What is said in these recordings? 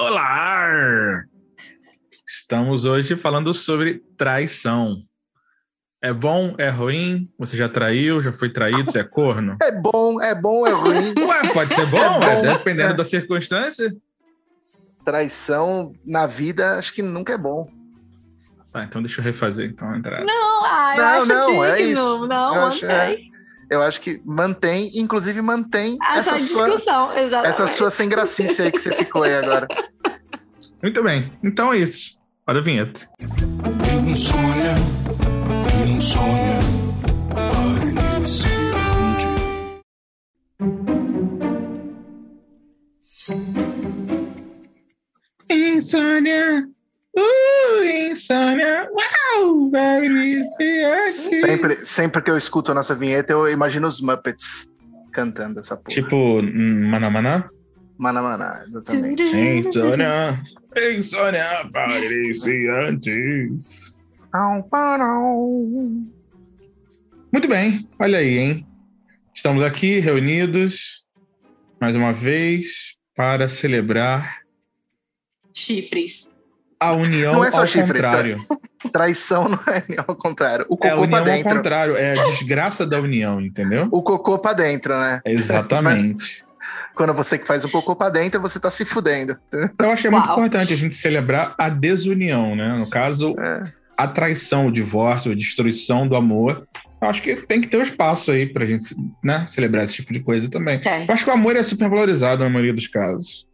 Olá! Estamos hoje falando sobre traição. É bom, é ruim? Você já traiu, já foi traído, você é corno? É bom, é bom, é ruim. Ué, pode ser bom, É é bom, dependendo é. da circunstância. Traição na vida, acho que nunca é bom. Tá, então deixa eu refazer então a entrada. Não, ah, eu Não, acho não, digno. é isso. Não, Eu acho- mantém. Eu acho que mantém, inclusive mantém Essa essa sua, discussão, exatamente. essa sua sem gracice aí que você ficou aí agora. Muito bem, então é isso. Olha a vinheta. Insônia, insônia. Insônia! Uh, insônia! Uau! Vai iniciante! Sempre, sempre que eu escuto a nossa vinheta, eu imagino os Muppets cantando essa porra. Tipo, hum, maná maná? Maná, maná, exatamente. Insônia! Insônia para iniciantes! Muito bem, olha aí, hein? Estamos aqui reunidos mais uma vez para celebrar Chifres. A união Não é só ao chifre, contrário. Traição não é ao contrário. O É a cocô união pra ao dentro. contrário, é a desgraça da união, entendeu? O cocô pra dentro, né? Exatamente. Quando você que faz o cocô pra dentro, você tá se fudendo. Eu acho que é muito Uau. importante a gente celebrar a desunião, né? No caso, É. a traição, o divórcio, a destruição do amor. Eu acho que tem que ter um espaço aí pra gente né, celebrar esse tipo de coisa também. Tem. Eu acho que o amor é super valorizado na maioria dos casos.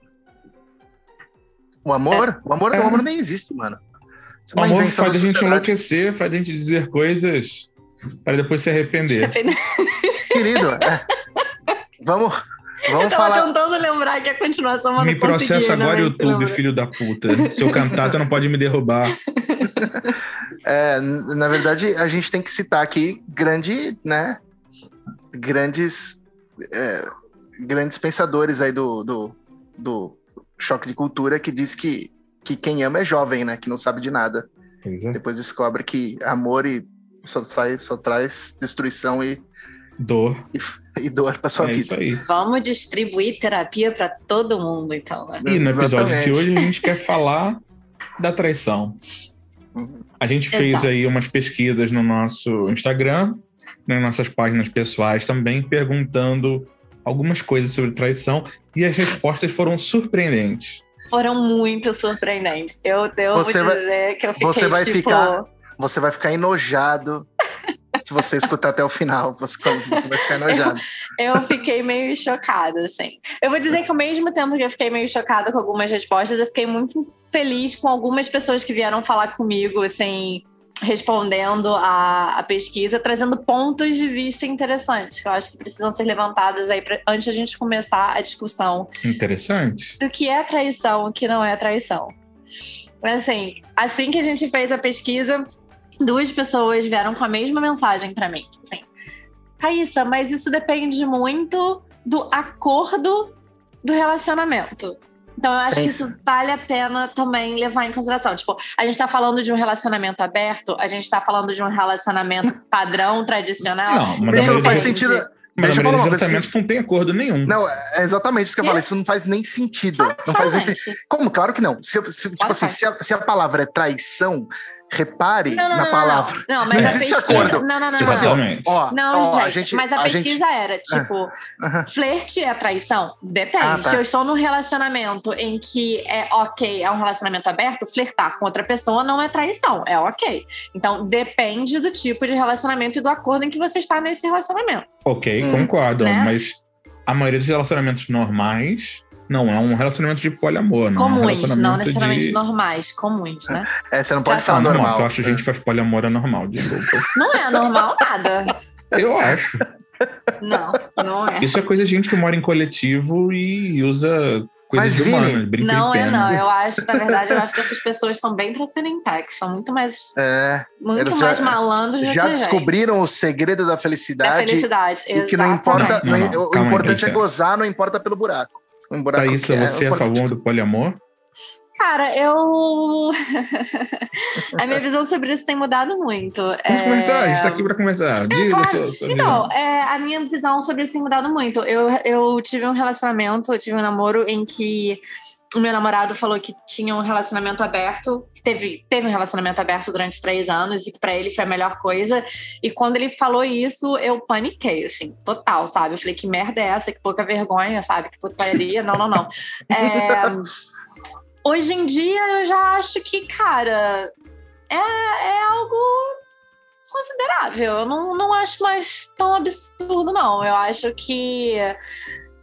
O amor? O amor, É. o amor nem existe, mano. Isso é O amor invenção faz a gente enlouquecer, faz a gente dizer coisas para depois se arrepender. Querido, é. vamos, Eu vamos tava falar. tentando lembrar que a continuação mas Me processa agora, não sei se YouTube, filho da puta. Se eu cantar, você não pode me derrubar. é, na verdade, a gente tem que citar aqui grande, né? Grandes, é, grandes pensadores aí do, do, do choque de cultura que diz que, que quem ama é jovem, né? Que não sabe de nada. Pois é. Depois descobre que amor e só, sai, só traz destruição e, Dor. e dor pra sua é vida. isso aí. Vamos distribuir terapia pra todo mundo, então, né? E no episódio Exatamente. de hoje a gente quer falar da traição. A gente fez Exato. aí umas pesquisas no nosso Instagram, nas nossas páginas pessoais também, perguntando algumas coisas sobre traição e as respostas foram surpreendentes. Foram muito surpreendentes. Eu devo Você vai- dizer que eu fiquei você vai tipo... ficar- Você vai ficar enojado se você escutar até o final. Você, você vai ficar enojado. Eu fiquei meio chocada, assim. Eu vou dizer que ao mesmo tempo que eu fiquei meio chocada com algumas respostas, eu fiquei muito feliz com algumas pessoas que vieram falar comigo, assim, respondendo a, a pesquisa, trazendo pontos de vista interessantes, que eu acho que precisam ser levantados aí pra, antes a gente começar a discussão Interessante. do que é traição e o que não é traição. Assim, assim que a gente fez a pesquisa, duas pessoas vieram com a mesma mensagem pra mim. Assim, Raíssa, mas isso depende muito do acordo do relacionamento. Então, eu acho que isso vale a pena também levar em consideração. Tipo, a gente tá falando de um relacionamento aberto, a gente tá falando de um relacionamento padrão, tradicional. Não, mas Isso não faz sentido. mas Deixa a eu falar uma coisa que- relacionamentos não tem acordo nenhum. Não, é exatamente isso que eu É. falei. Isso não faz nem sentido. Não faz nem sentido. Como? Claro que não. Se, se- tipo Claro assim, se a, se a palavra é traição, repare Não, não, na não, palavra. Não, não, mas Não a existe pesquisa... acordo. Não, não, não, Tipo não. assim, ó, Não, ó, gente, mas a, pesquisa era, tipo, Aham. flerte é traição? Depende. Ah, tá. Se eu estou num relacionamento em que é ok, é um relacionamento aberto, flertar com outra pessoa não é traição, é ok. Então, depende do tipo de relacionamento e do acordo em que você está nesse relacionamento. Ok, Hum. concordo. Né? Mas a maioria dos relacionamentos normais não é um relacionamento de poliamor. Não é um Comuns, relacionamento não necessariamente de... normais, comuns, né? É, você não pode Já falar Ah, normal, normal. que eu acho que gente faz poliamor é normal, desculpa. Não é normal nada. Eu acho. Não, não é. Isso é coisa de gente que mora em coletivo e usa coisas Mas, Vini, humanas, brinca Não é, não. Eu acho, na verdade, eu acho que essas pessoas são bem pra Fenentec, são muito mais, É, muito Eles mais já- malandros do já que a gente. descobriram o segredo da da felicidade. felicidade. E que não importa. Não, não, o calma aí, importante dá é gozar, não importa pelo buraco. Um buraco é, você é a favor do poliamor? Cara, eu. a minha visão sobre isso tem mudado muito. Vamos É, conversar, a gente tá aqui pra conversar. Diga claro. a sua, sua Então, é, a minha visão sobre isso tem mudado muito. Eu, eu tive um relacionamento, eu tive um namoro em que o meu namorado falou que tinha um relacionamento aberto, teve, teve um relacionamento aberto durante três anos e que pra ele foi a melhor coisa. E quando ele falou isso, eu paniquei, assim, total, sabe? Eu falei, que merda é essa? Que pouca vergonha, sabe? Que putaria. Não, não, não. É, hoje em dia, eu já acho que, cara, é, é algo considerável. Eu não, não acho mais tão absurdo, não. Eu acho que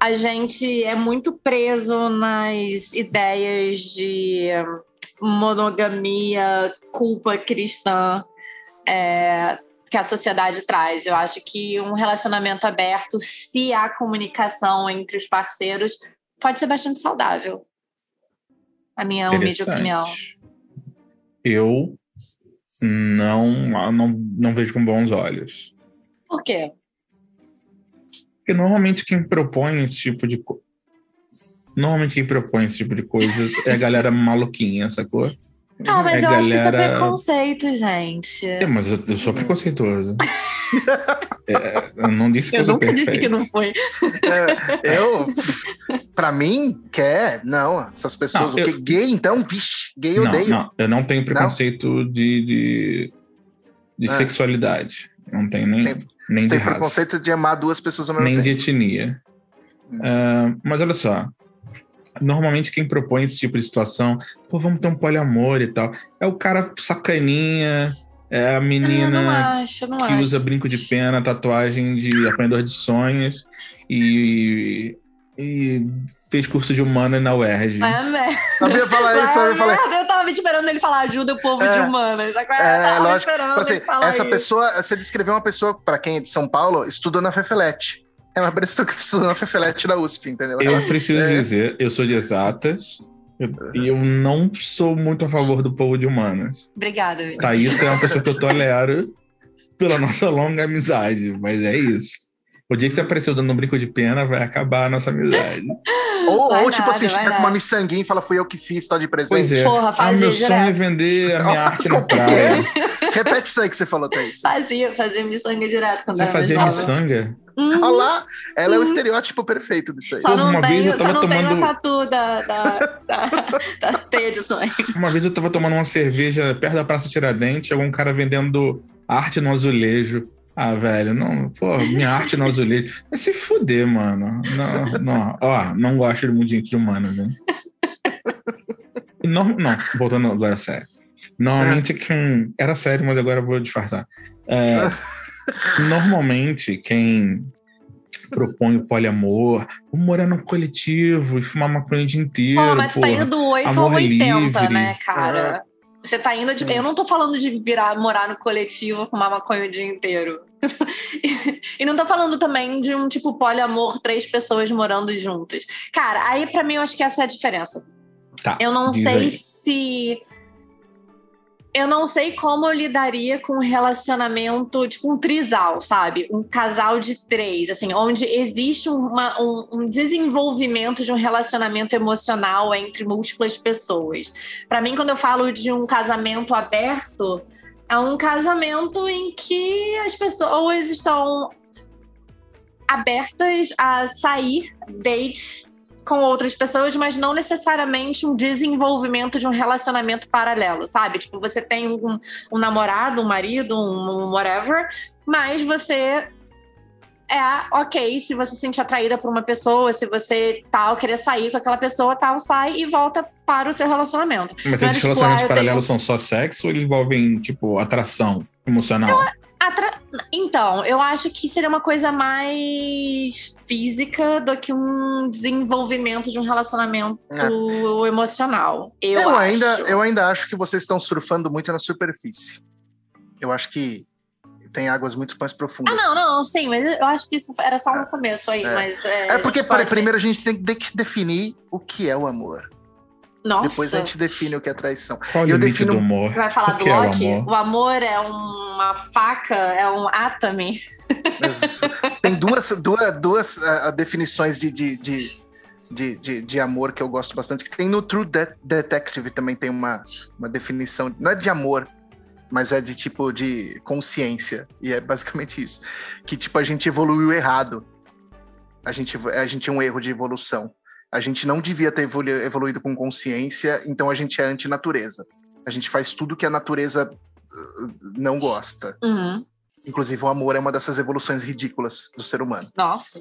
a gente é muito preso nas ideias de monogamia, culpa cristã é, que a sociedade traz. Eu acho que um relacionamento aberto, se há comunicação entre os parceiros, pode ser bastante saudável. A minha humilde opinião. Eu não, não, não vejo com bons olhos. Por quê? Porque normalmente quem propõe esse tipo de coisa. Normalmente quem propõe esse tipo de coisas é a galera maluquinha, sacou? Não, mas É eu acho que isso é galera- preconceito, gente. É, mas eu, eu sou preconceituoso. É, eu não disse que eu, nunca disse que não foi. É, eu, pra mim, quer, não, essas pessoas, Não, o eu- que gay, então, vixe, gay eu Não, odeio. não, eu não tenho preconceito de, de, de Ah. sexualidade. Não tenho nem, Tem- nem de Tem raça. preconceito de amar duas pessoas ao mesmo nem tempo. de etnia. Ah, mas olha só. Normalmente quem propõe esse tipo de situação, pô, vamos ter um poliamor e tal, é o cara sacaninha, é a Ah, não menina acho, não que acho. usa brinco de pena, tatuagem de apanhador de sonhos e, e fez curso de humana na UERJ. É, merda. Sabia falar isso, sabia falar merda, eu tava esperando ele falar ajuda o povo É. de humanas. Agora É, eu tava lógico. esperando Tipo assim, ele falar essa isso. pessoa, você descreveu uma pessoa, pra quem é de São Paulo, estudou na Fefelete. É uma pessoa que estudou na Fefelete da USP, entendeu? Eu preciso É. dizer, eu sou de exatas e eu não sou muito a favor do povo de humanas. Obrigada, Vitor. Thaís é uma pessoa que eu tolero pela nossa longa amizade, mas é isso. O dia que você apareceu dando um brinco de pena, vai acabar a nossa amizade. Ou, Vai ou tipo nada, assim, chega com nada. uma miçanguinha e fala, fui eu que fiz, tô de presente. Pois é. Porra, ah, fazia meu sonho é direto. vender a minha arte na praia. Repete isso aí que você falou, Thaís. Fazia, fazia miçanga direto quando Você fazia miçanga? Hum, Olha lá, ela é o estereótipo perfeito disso aí. Só não, uma vez tenho, eu só tava não tenho tomando- a tatu da, da, da, da teia de sonho. Uma vez eu tava tomando uma cerveja perto da Praça Tiradentes, chegou um cara vendendo arte no azulejo. Ah, velho, não, pô, minha arte no azulejo. Vai se fuder, mano. Não, não, ó, não gosto de muito gente de humano, né? Não, não, voltando agora a sério. Normalmente quem. Era sério, mas agora eu vou disfarçar. É, normalmente quem propõe o poliamor, vamos morar num coletivo e fumar maconha o dia inteiro. Pô, mas tá porra. indo do 8 ao amor 80, livre. né, cara? Você tá indo, Sim. eu não tô falando de virar, morar no coletivo, fumar maconha o dia inteiro. e não tô falando também de um tipo poliamor, três pessoas morando juntas. Cara, aí pra mim eu acho que essa é a diferença. Tá, Eu não sei aí. se. Eu não sei como eu lidaria com um relacionamento, tipo um trisal, sabe? Um casal de três, assim, onde existe uma- um, um desenvolvimento de um relacionamento emocional entre múltiplas pessoas. Pra mim, quando eu falo de um casamento aberto, é um casamento em que as pessoas estão abertas a sair dates com outras pessoas, mas não necessariamente um desenvolvimento de um relacionamento paralelo, sabe? Tipo, você tem um, um namorado, um marido, um, um whatever, mas você é ok se você se sente atraída por uma pessoa, se você tal, querer sair com aquela pessoa, tal, sai e volta para o seu relacionamento. Mas esses tipo, relacionamentos ah, eu paralelos são só sexo ou eles envolvem, tipo, atração emocional? Atra- Então, eu acho que seria uma coisa mais física do que um desenvolvimento de um relacionamento emocional. Eu, Eu, acho. ainda, eu ainda acho que vocês estão surfando muito na superfície. Eu acho que tem águas muito mais Ah, profundas. não, não, sim, mas eu acho que isso era só no começo aí, É. mas. É, É porque pode- primeiro a gente tem que de- definir o que é o amor. Nossa, Depois a gente define o que é traição. Qual o eu defino- do humor? vai falar O do que é o Loki? amor? o amor é uma faca, é um atame. Tem duas, duas, duas ah, definições de, de, de, de, de- de amor que eu gosto bastante. Que tem no True De- Detective também tem uma, uma definição. Não é de amor, mas é de tipo de consciência. E é basicamente isso. Que tipo, a gente evoluiu errado. A gente, a gente é um erro de evolução. A gente não devia ter evolu- evoluído com consciência, então a gente é antinatureza. A gente faz tudo que a natureza uh, não gosta. Uhum. Inclusive, o amor é uma dessas evoluções ridículas do ser humano. Nossa.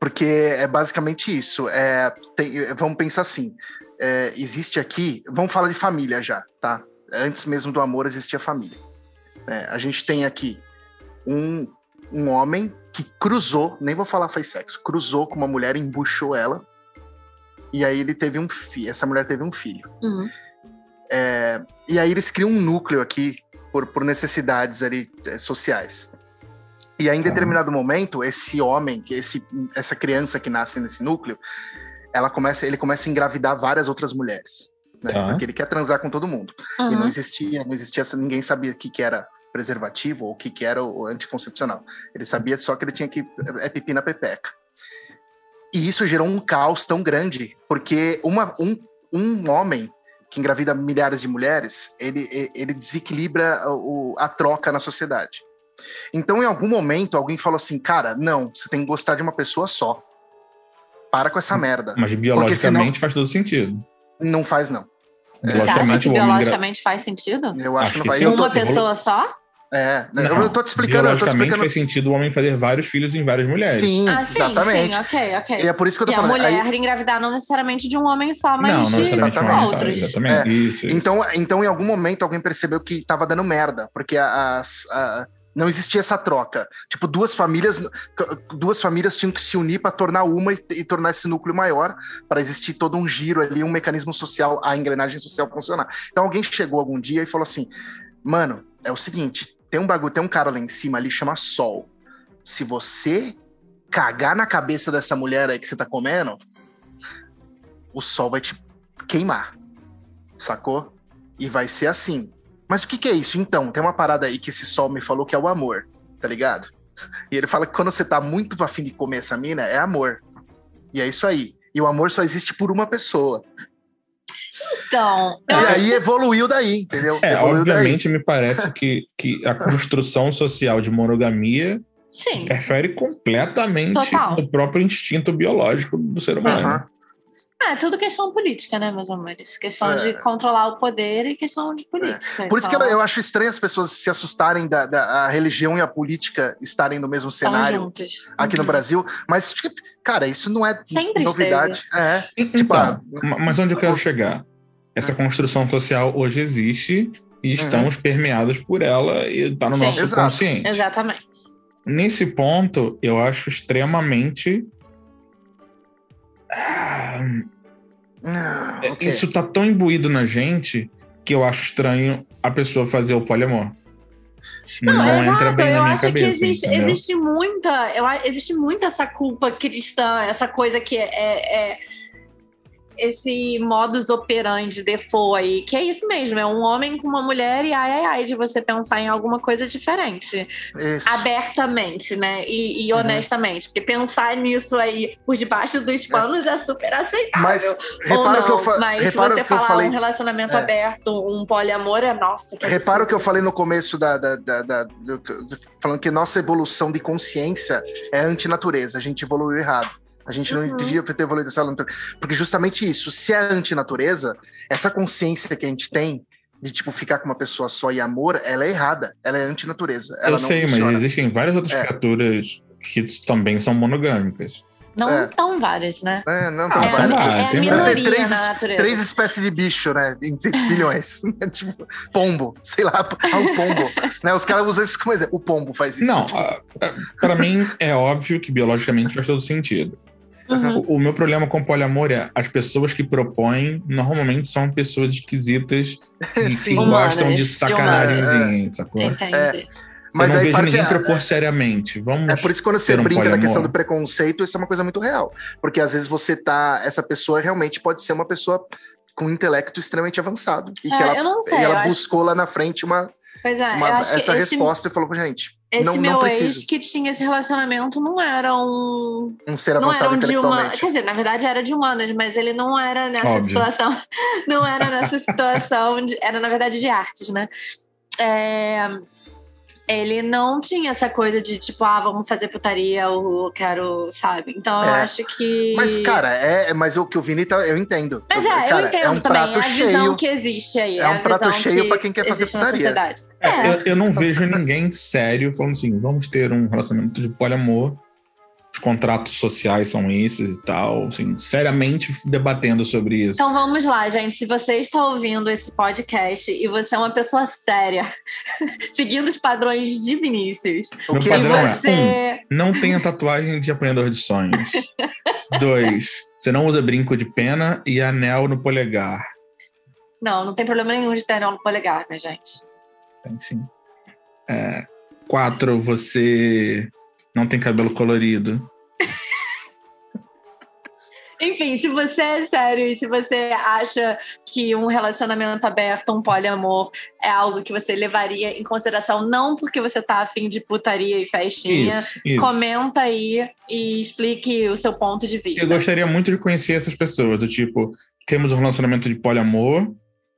Porque é basicamente isso. É, tem- vamos pensar assim: é, existe aqui. Vamos falar de família já, tá? Antes mesmo do amor existia família. É, a gente tem aqui um, um homem que cruzou, nem vou falar faz sexo, cruzou com uma mulher, embuchou ela. E aí ele teve um filho. Essa mulher teve um filho. Uhum. É, e aí eles criam um núcleo aqui por, por necessidades ali é, sociais. E aí, em Tá. determinado momento, esse homem, que esse, essa criança que nasce nesse núcleo, ela começa, ele começa a engravidar várias outras mulheres. Né? Tá. Porque ele quer transar com todo mundo. E não Uhum. existia, não existia, ninguém sabia o que, que era preservativo ou o que, que era o anticoncepcional. Ele sabia só que ele tinha que é pipi na pepeca. E isso gerou um caos tão grande, porque uma, um, um homem que engravida milhares de mulheres, ele, ele desequilibra o, a troca na sociedade. Então, em algum momento, alguém falou assim, cara, não, você tem que gostar de uma pessoa só. Para com essa merda. Mas biologicamente faz todo sentido. Não faz, não. Você acha Biologicamente, que homem engra- biologicamente faz sentido? Eu acho, Acho que não que vai. sim. Eu tô, Uma pessoa só? É, Não, eu tô te explicando, eu tô te biologicamente explicando. faz sentido o homem fazer vários filhos em várias mulheres. Sim, Ah, sim, exatamente. sim, ok, ok. E é por isso que eu tô E a falando. Aí- mulher engravidar não necessariamente de um homem só, mas não, não de necessariamente um Exatamente. outros. Exatamente. Isso, isso. Então, então, em algum momento, alguém percebeu que tava dando merda, porque as, a- não existia essa troca. Tipo, duas famílias, duas famílias tinham que se unir para tornar uma e, e tornar esse núcleo maior, para existir todo um giro ali, um mecanismo social, a engrenagem social funcionar. Então, alguém chegou algum dia e falou assim: mano, é o seguinte, tem um bagulho, tem um cara lá em cima ali chama Sol. Se você cagar na cabeça dessa mulher aí que você tá comendo, o sol vai te queimar. Sacou? E vai ser assim. Mas o que, que é isso? Então, tem uma parada aí que esse sol me falou que é o amor, tá ligado? E ele fala que quando você tá muito afim de comer essa mina, é amor. E é isso aí. E o amor só existe por uma pessoa. Então, E acho aí evoluiu daí, entendeu? É, evoluiu obviamente me parece que, que a construção social de monogamia sim. interfere completamente Total. no próprio instinto biológico do ser daí. humano. Aham. É tudo questão política, né, meus amores? Questão É. de controlar o poder e questão de política. Por isso que eu, Então, eu acho estranho as pessoas se assustarem da, da a religião e a política estarem no mesmo cenário aqui no Uhum. Brasil. Mas, tipo, cara, isso não é Sempre novidade. É. Então, Tipo, ah, ma- mas onde eu quero chegar? Essa construção social hoje existe e estamos permeados por ela e está no Sim. nosso Exato. consciente. Exatamente. Nesse ponto, eu acho extremamente. Ah, Ah, É, ok. Isso tá tão imbuído na gente que eu acho estranho a pessoa fazer o poliamor. Não, Não, exato. eu acho cabeça. que existe, entendeu? existe muita, eu, existe muita essa culpa cristã, essa coisa que é, é- esse modus operandi default aí, que é isso mesmo, é um homem com uma mulher e ai ai ai de você pensar em alguma coisa diferente, Isso. abertamente, né? E, e Uhum. honestamente, porque pensar nisso aí por debaixo dos panos é, super aceitável. Mas repara não, que eu, fa mas se você falar falei. um relacionamento É. aberto, um poliamor, é nossa, que Repara o que eu falei no começo da, da, da- da- do- falando que nossa evolução de consciência é antinatureza. A gente evoluiu errado. A gente não Uhum. devia ter natureza. Porque justamente isso, se é antinatureza, essa consciência que a gente tem de tipo ficar com uma pessoa só e amor, ela é errada. Ela é antinatureza. Ela Eu não sei, funciona. mas existem várias outras É. criaturas que também são monogâmicas. Não É. tão vários, né? É, não, Ah, tá É, várias. lá, é a tem- minoria ter três- na natureza. Três espécies de bicho, né? Em bilhões. tipo, pombo, sei lá, ah, o pombo. né? Os caras usam isso como exemplo. O pombo faz isso. Não, tipo, a- a- pra mim é óbvio que biologicamente faz todo sentido. Uhum. O, o meu problema com o poliamor é as pessoas que propõem normalmente são pessoas esquisitas e que Sim. gostam de Humanas, sacanagem, sacou? Entendi. mas eu não aí vejo parte ninguém é- propor seriamente. Vamos. É por isso que quando você um brinca na poliamor. questão do preconceito, isso é uma coisa muito real. Porque às vezes você tá. Essa pessoa realmente pode ser uma pessoa com um intelecto extremamente avançado. E É, que ela, eu não sei, e ela eu acho- buscou lá na frente uma, Pois é, uma- eu acho essa que esse, resposta e falou com gente. Esse não, meu não ex que tinha esse relacionamento não era um. Um ser Não avançado era um de uma. Quer dizer, na verdade era de humanas, mas ele não era nessa Óbvio. situação. Não era nessa situação. De, era, na verdade, de artes, né? É, ele não tinha essa coisa de tipo, ah, vamos fazer putaria, ou quero, sabe? Então eu É. acho que. Mas, cara, é, mas o que o Vini tá, eu entendo. Mas é, cara, eu entendo é um também. prato é a visão cheio. que existe aí. É um prato cheio que pra quem quer fazer putaria. É, É. Eu, eu não vejo ninguém sério falando assim, vamos ter um relacionamento de poliamor. Os contratos sociais são esses e tal, assim, seriamente debatendo sobre isso. Então vamos lá, gente. Se você está ouvindo esse podcast e você é uma pessoa séria, seguindo os padrões de Vinícius, O Meu que padrão é, você. Não tenha tatuagem de apanhador de sonhos. Dois, você não usa brinco de pena e anel no polegar. Não, não tem problema nenhum de ter anel no polegar, minha gente. Tem sim. É, quatro, você não tem cabelo colorido. Enfim, se você é sério e se você acha que um relacionamento aberto, um poliamor, é algo que você levaria em consideração, não porque você tá afim de putaria e festinha, Isso, isso. comenta aí e explique o seu ponto de vista. Eu gostaria muito de conhecer essas pessoas, do tipo, temos um relacionamento de poliamor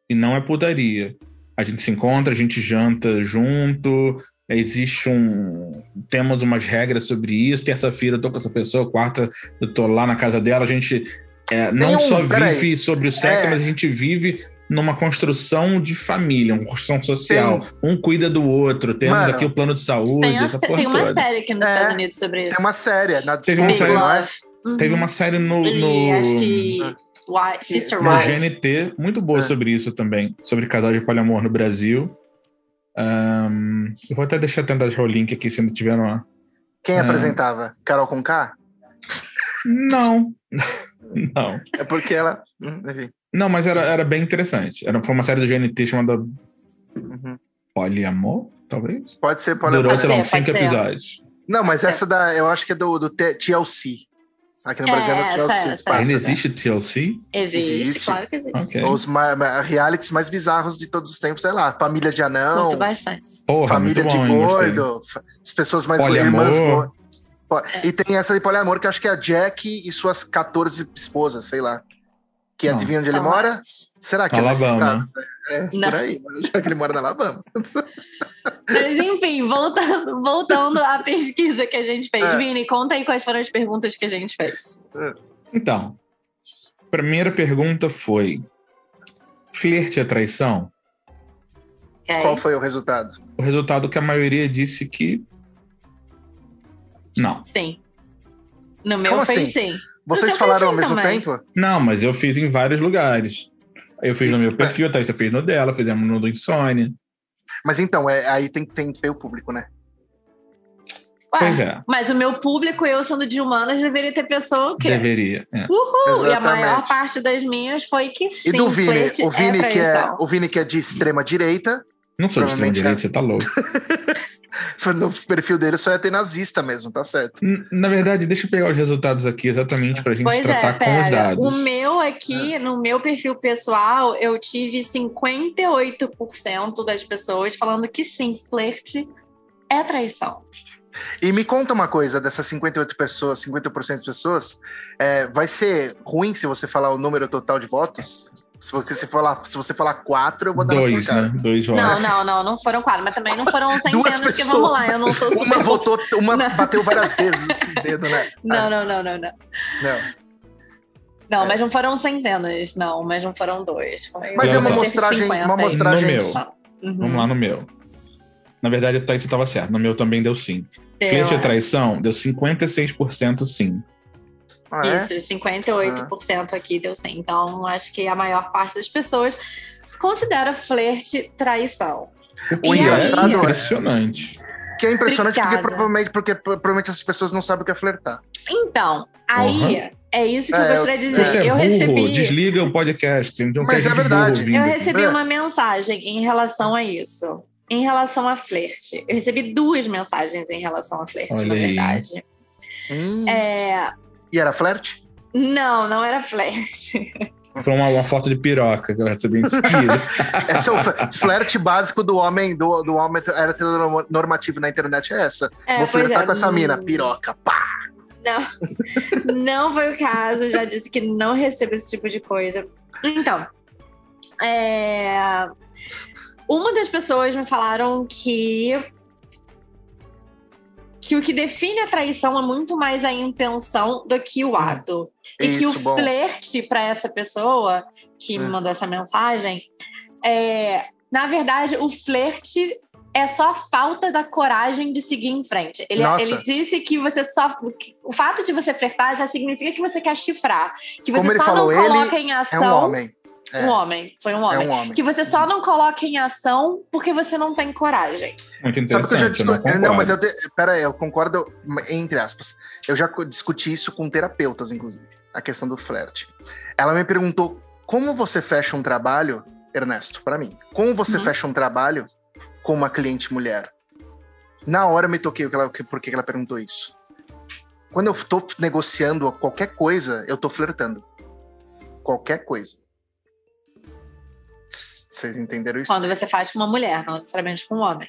e não é putaria. A gente se encontra, a gente janta junto, existe um. Temos umas regras sobre isso. Terça-feira eu tô com essa pessoa, quarta eu tô lá na casa dela, a gente é, não um- só vive sobre o sexo, É. mas a gente vive numa construção de família, uma construção social. Um cuida do outro, temos Mano, aqui o plano de saúde, Tem, a essa sé- porra tem uma toda. série aqui nos É, Estados Unidos sobre isso. Tem uma série na Teve uma série- é? Uhum. Teve uma série no, E no- acho que Sister No no Wives. GNT, muito boa É. sobre isso também, sobre casais de poliamor no Brasil. Ahn, eu vou até deixar tentar deixar o link aqui se ainda tiver uma. Quem É. apresentava? Carol com K? Não. Não. É porque ela. hum, Enfim. Não, mas era, era bem interessante. Era, foi uma série do GNT chamada Uhum. Poliamor, talvez? Pode ser, pode Durou, Pode sei lá, cinco episódios. Não, mas É. essa da. Eu acho que é do, do TLC. Aqui no É, Brasil é do essa, TLC. essa, Ainda né? existe TLC? Existe, Existe. claro que existe. Ok. Os ma- ma- realities mais bizarros de todos os tempos, sei lá, família de anão, Curto bastante. Porra, família muito de bom, gostei. gordo, as pessoas mais irmãs gordas. É. E tem essa de poliamor que eu acho que é a Jack e suas 14 esposas, sei lá. Que Nossa. adivinha onde ele mora? Será que é nesse Alabama. estado? É, Não. por aí, já que ele mora na Alabama. Mas enfim, voltando, voltando à pesquisa que a gente fez. É. Vini, conta aí quais foram as perguntas que a gente fez. Então, primeira pergunta foi: flerte é traição? Ok? Qual foi o resultado? O resultado que a maioria disse que. Não. Sim. No meu Como foi assim? sim. Vocês falaram ao perfil mesmo também. tempo? Não, mas eu fiz em vários lugares. Eu fiz no E- meu perfil, a Thaís fez no dela, fizemos no do Insônia. Mas então, é, aí tem, tem que ter o público, né? Ué, Pois é, Mas o meu público, eu sendo de humanas, deveria ter pessoa o quê? deveria. é. Uhul! E a Exatamente. maior parte das minhas foi que sim. E do Vini, o Vini, é que é, o Vini que é de extrema direita, Não sou de extrema direita, é. você tá louco. no perfil dele só ia ter nazista mesmo, tá certo? Na verdade, deixa eu pegar os resultados aqui exatamente pra gente Pois tratar é, com os dados. O meu aqui, no meu perfil pessoal, eu tive 58% das pessoas falando que sim, flerte é traição. E me conta uma coisa, dessas 58 pessoas, 50% de pessoas, é, vai ser ruim se você falar o número total de votos? Se você falar, se você falar quatro, eu vou dar na Dois, sua cara. né? Dois Não, votos. não, não, não foram quatro, mas também não foram centenas, porque vamos lá, eu não sou super... Uma votou, uma Não. bateu várias vezes esse dedo, né? Não, não, não, não, não. Não. Não, É. mas não foram centenas, não, mas não foram dois. Foi Mas é uma Olha só. mostragem, uma 50. mostragem. No meu. Uhum. Vamos lá no meu. Na verdade, Thaís estava certo. No meu também deu sim. Deu, Flerte é é. traição? Deu 56% sim. Ah, é? Isso, 58% aqui deu sim. Então, acho que a maior parte das pessoas considera flerte traição. O E engraçado aí- é Impressionante. que é impressionante porque provavelmente, porque provavelmente essas pessoas não sabem o que é flertar. Então, aí Uhum. é isso que É, eu gostaria de Você dizer. é eu burro, recebi. desliga o podcast. Um Mas é verdade. Eu recebi É. uma mensagem em relação a isso. Em relação a flerte. Eu recebi duas mensagens em relação a flerte, Olha na verdade. Hum. É, E era flerte? Não, não era flerte. Foi uma, uma foto de piroca que eu recebi em seguida. Esse é o fl- flerte básico do homem, do, do homem heteronormativo na internet, é essa. É, Vou flertar é, com essa mina, hum, piroca, pá. Não, não foi o caso. Já disse que não recebo esse tipo de coisa. Então, é, uma das pessoas me falaram que que o que define a traição é muito mais a intenção do que o ato. E que o Isso, bom. flerte para essa pessoa que me Hum. mandou essa mensagem, é, na verdade, o flerte é só a falta da coragem de seguir em frente. Ele, ele disse que você só. que O fato de você flertar já significa que você quer chifrar. Que você Como só não coloca em É ação. um homem. É, Um homem. Foi um é homem. um homem. Que você só não coloca em ação porque você não tem coragem. Muito Sabe que eu já interessante, discuti. não Não, mas eu. Te... Pera aí, eu concordo, entre aspas. Eu já discuti isso com terapeutas, inclusive, a questão do flerte. Ela me perguntou como você fecha um trabalho, Ernesto, para mim. Como você Uhum. fecha um trabalho com uma cliente mulher? Na hora eu me toquei ela- por que ela perguntou isso. Quando eu tô negociando qualquer coisa, eu tô flertando. Qualquer coisa. Vocês entenderam isso? Quando você faz com uma mulher, não necessariamente com um homem.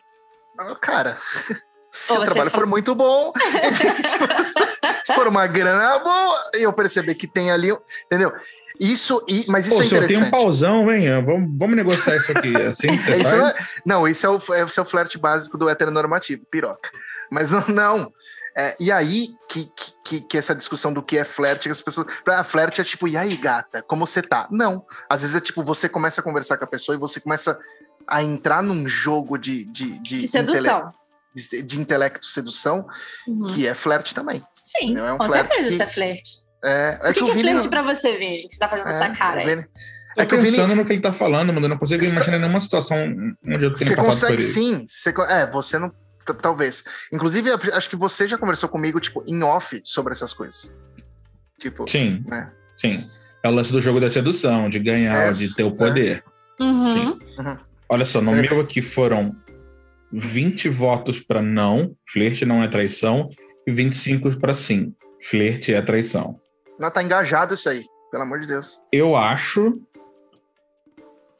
Ah, Cara, se Ou o trabalho for- for muito bom, se for uma grana boa, eu perceber que tem ali, entendeu? Isso, e, mas isso Pô, é se eu tenho um interessante. pauzão, vem, vamos, vamos negociar isso aqui. É Assim que você isso faz? não, é, não, isso é o, é o seu flerte básico do heteronormativo, piroca. Mas não, não. É, e aí que, que, que essa discussão do que é flerte, que as pessoas. Ah, flerte é tipo, e aí, gata, como você tá? Não. Às vezes é tipo, você começa a conversar com a pessoa e você começa a entrar num jogo de. De, de, De sedução. intele- de, de intelecto sedução, Uhum. que é flerte também. Sim, Não é um com flerte certeza que- isso é flerte. É, O que, que é Vini flerte pra você, Vini? Que você tá fazendo é, essa cara? Vini- Tô É que o Vini- pensando no que ele tá falando, mas eu não consigo Você tá- imaginar nenhuma situação onde eu tenha Você consegue sim. Você, é, você não. Talvez. Inclusive, eu acho que você já conversou comigo, tipo, em off sobre essas coisas. Tipo, Sim, né? sim. É o lance do jogo da sedução, de ganhar, É, de ter o poder. Uhum. Sim. Olha só, no É. meu aqui foram 20 votos para não, flerte não é traição, e 25 para sim, flerte é traição. Não tá engajado isso aí, pelo amor de Deus. Eu acho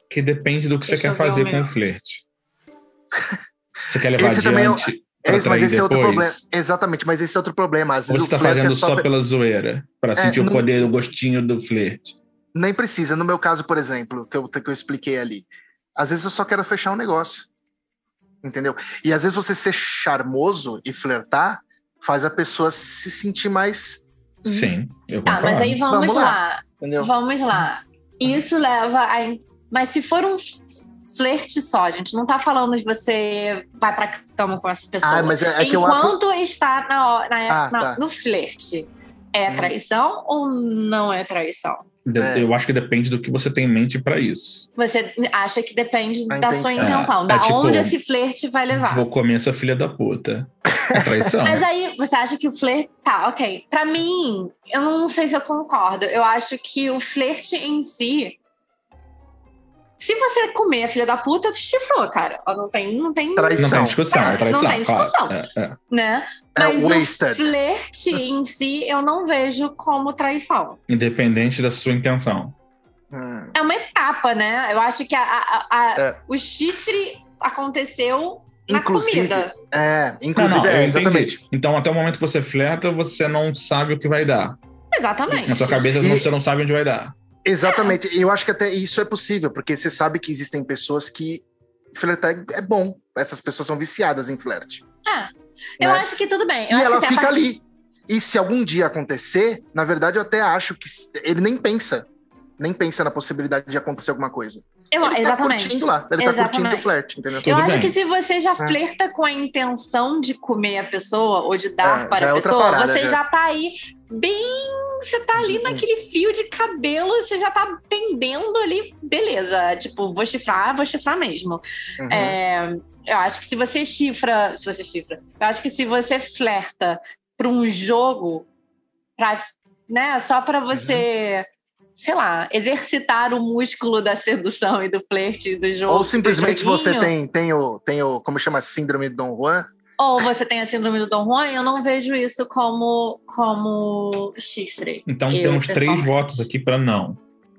que depende do que Deixa você quer fazer com o flerte. Você quer levar Esse também é adiante Esse- mas esse é outro problema. Exatamente, mas esse é outro problema. Às Ou você o tá flerte fazendo é só. só pe- pela zoeira? Pra sentir o não- poder, o gostinho do flerte. Nem precisa. No meu caso, por exemplo, que eu, que eu expliquei ali. Às vezes eu só quero fechar um negócio. Entendeu? E às vezes você ser charmoso e flertar faz a pessoa se sentir mais. Sim, eu Tá, concordo. mas aí vamos, Vamos lá. lá. Entendeu? Vamos lá. Isso leva a. Mas se for um flerte só, a gente não tá falando de você vai pra cama com essa pessoa. Ah, mas é, é que eu. Enquanto está na, na- Ah, na- tá. no flerte, é Hum. traição ou não é traição? De- É. Eu acho que depende do que você tem em mente pra isso. Você acha que depende A da sua intenção. intenção, É, da é tipo, onde esse flerte vai levar. Vou comer essa filha da puta. É traição. Mas aí, você acha que o flerte. Tá, ok. Pra mim, eu não sei se eu concordo. Eu acho que o flerte em si. Se você comer a filha da puta, tu chifrou, cara. Não tem, não tem, não Traição. tem discussão, é É, traição. não tem discussão. Claro. É, é. né? É Mas wasted. o flerte em si, eu não vejo como traição. Independente da sua intenção. É uma etapa, né? Eu acho que a- a- a- É. o chifre aconteceu na Inclusive, comida. É, Não, inclusive, não, eu é, exatamente. Então, até o momento que você flerta, você não sabe o que vai dar. Exatamente. Na sua cabeça, E- você não sabe onde vai dar. Exatamente. E eu acho que até isso é possível, porque você sabe que existem pessoas que flertar é bom. Essas pessoas são viciadas em flerte. É. Eu né? acho que tudo bem. Eu E acho ela fica partir- ali. E se algum dia acontecer, na verdade, eu até acho que ele nem pensa. Nem pensa na possibilidade de acontecer alguma coisa. Eu, ele exatamente. tá curtindo lá. Ele tá Exatamente. curtindo o flerte, entendeu? Eu Tudo acho bem. que se você já É. flerta com a intenção de comer a pessoa ou de dar É, para é a outra pessoa, parada, você já. já. tá aí bem. Você tá ali naquele fio de cabelo, você já tá pendendo ali, beleza. Tipo, vou chifrar, vou chifrar mesmo. Uhum. É, eu acho que se você chifra. Se você chifra. Eu acho que se você flerta pra um jogo, pra, né, só pra você. Uhum. Sei lá, exercitar o músculo da sedução e do flerte do jogo. Ou simplesmente você tem, tem, o, tem o. Como chama? Síndrome de Dom Juan. Ou você tem a síndrome do Dom Juan, eu não vejo isso como, como chifre. Então, Eu, temos três votos aqui pra não.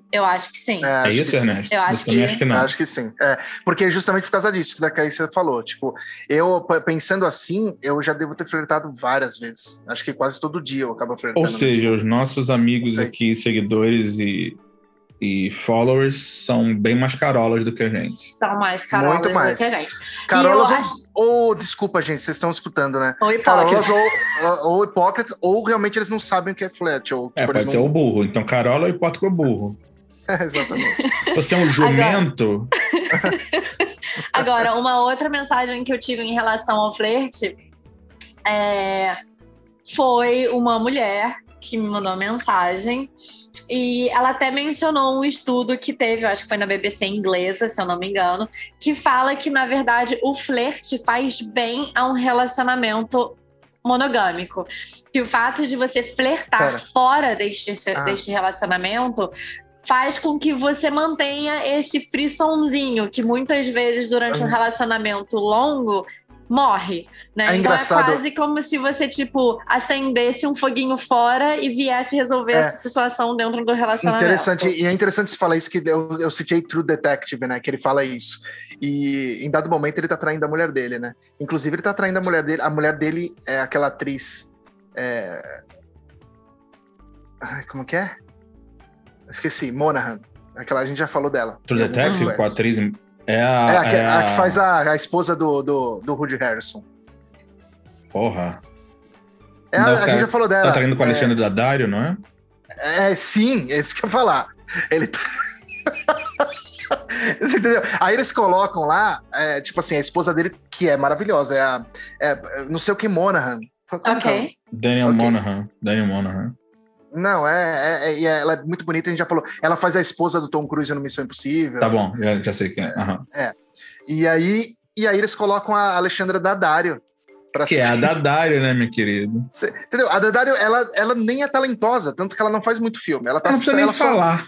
Eu acho que sim. É, É isso, que sim. Ernesto? Eu acho também que- acho que não. Acho que sim. É, porque é justamente por causa disso que da Caí você falou. Tipo, eu pensando assim, eu já devo ter flertado várias vezes. Acho que quase todo dia eu acabo flertando. Ou seja, os nossos amigos aqui, seguidores e e followers são bem mais carolas do que a gente. São mais carolas Muito mais. do que a gente. Carolas ou, acho- ou- desculpa, gente, vocês estão escutando, né? Ou Carolas hipócrita. ou, ou hipócritas, ou realmente eles não sabem o que é flerte. Ou, É, tipo, pode eles ser não... o burro. Então, carola ou hipócrita ou burro. Exatamente. Se você é um jumento, Agora, uma outra mensagem que eu tive em relação ao flerte é, foi uma mulher que me mandou uma mensagem e ela até mencionou um estudo que teve, eu acho que foi na BBC inglesa, se eu não me engano, que fala que, na verdade, o flerte faz bem a um relacionamento monogâmico. Que o fato de você flertar Pera. fora deste, Ah. deste relacionamento faz com que você mantenha esse frissonzinho que muitas vezes durante um relacionamento longo morre, né? É então engraçado. é quase como se você tipo acendesse um foguinho fora e viesse resolver É. essa situação dentro do relacionamento. Interessante, e é interessante você falar isso, que eu, eu citei True Detective, né? Que ele fala isso. E em dado momento ele tá traindo a mulher dele, né? Inclusive, ele tá traindo a mulher dele. A mulher dele é aquela atriz. é, Ai, como que é? Esqueci, Monahan. Aquela a gente já falou dela. True Detective, com a atriz. É a. É, a, que, é a que faz a, a esposa do, do, do Woody Harrison. Porra. É, a- Não, a, cara, gente já falou dela. Tá traindo com o É, Alexandre Daddario, não é? É, sim, é isso que eu ia falar. Ele tá. Você entendeu? Aí eles colocam lá, é, tipo assim, a esposa dele, que é maravilhosa, é a. é, não sei o que, Monahan. Como é? Ok. Daniel Ok. Monahan. Daniel Monahan. Não, é, é, é- e ela é muito bonita, a gente já falou. Ela faz a esposa do Tom Cruise no Missão Impossível. Tá bom, já, já sei quem é. Aham. E aí, e aí eles colocam a Alexandra Daddario. Pra Que é a ser- Daddario, né, meu querido? ser- Entendeu? A Daddario, ela, ela nem é talentosa, tanto que ela não faz muito filme. Ela tá Não precisa nem ela só- falar.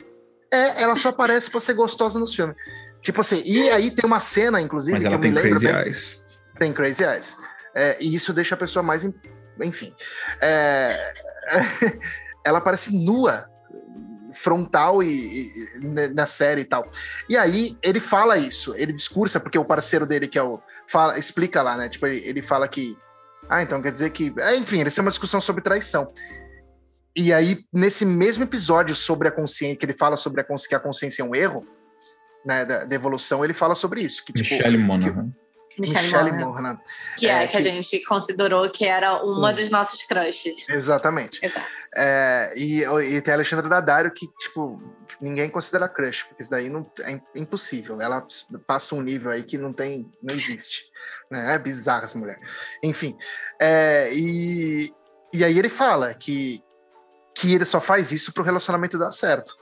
É, ela só aparece pra ser gostosa nos filmes. Tipo assim, e aí tem uma cena, inclusive, Mas que ela eu tem me lembro crazy bem. eyes. Tem Crazy Eyes. É, e isso deixa a pessoa mais. em- Enfim. É, ela parece nua, frontal e, e- ne- na série e tal. E aí ele fala isso, ele discursa, porque o parceiro dele, que é o. Fala, explica lá, né? Tipo, ele, ele fala que. Ah, então quer dizer que. é, enfim, eles têm uma discussão sobre traição. E aí, nesse mesmo episódio sobre a consciência, que ele fala sobre a consci- que a consciência é um erro, né, da, da evolução, ele fala sobre isso. Que, tipo, Michelle Monaghan. Michelle, Michelle Monaghan. que é, é, que a que- gente considerou que era uma Sim. dos nossos crushes. Exatamente. Exato. É, e, e tem a Alexandra Daddario que, tipo, ninguém considera crush, porque isso daí não, é im- impossível. Ela passa um nível aí que não tem, não existe. Né? É bizarra essa mulher. Enfim, é, e, e aí ele fala que, que ele só faz isso pro relacionamento dar certo.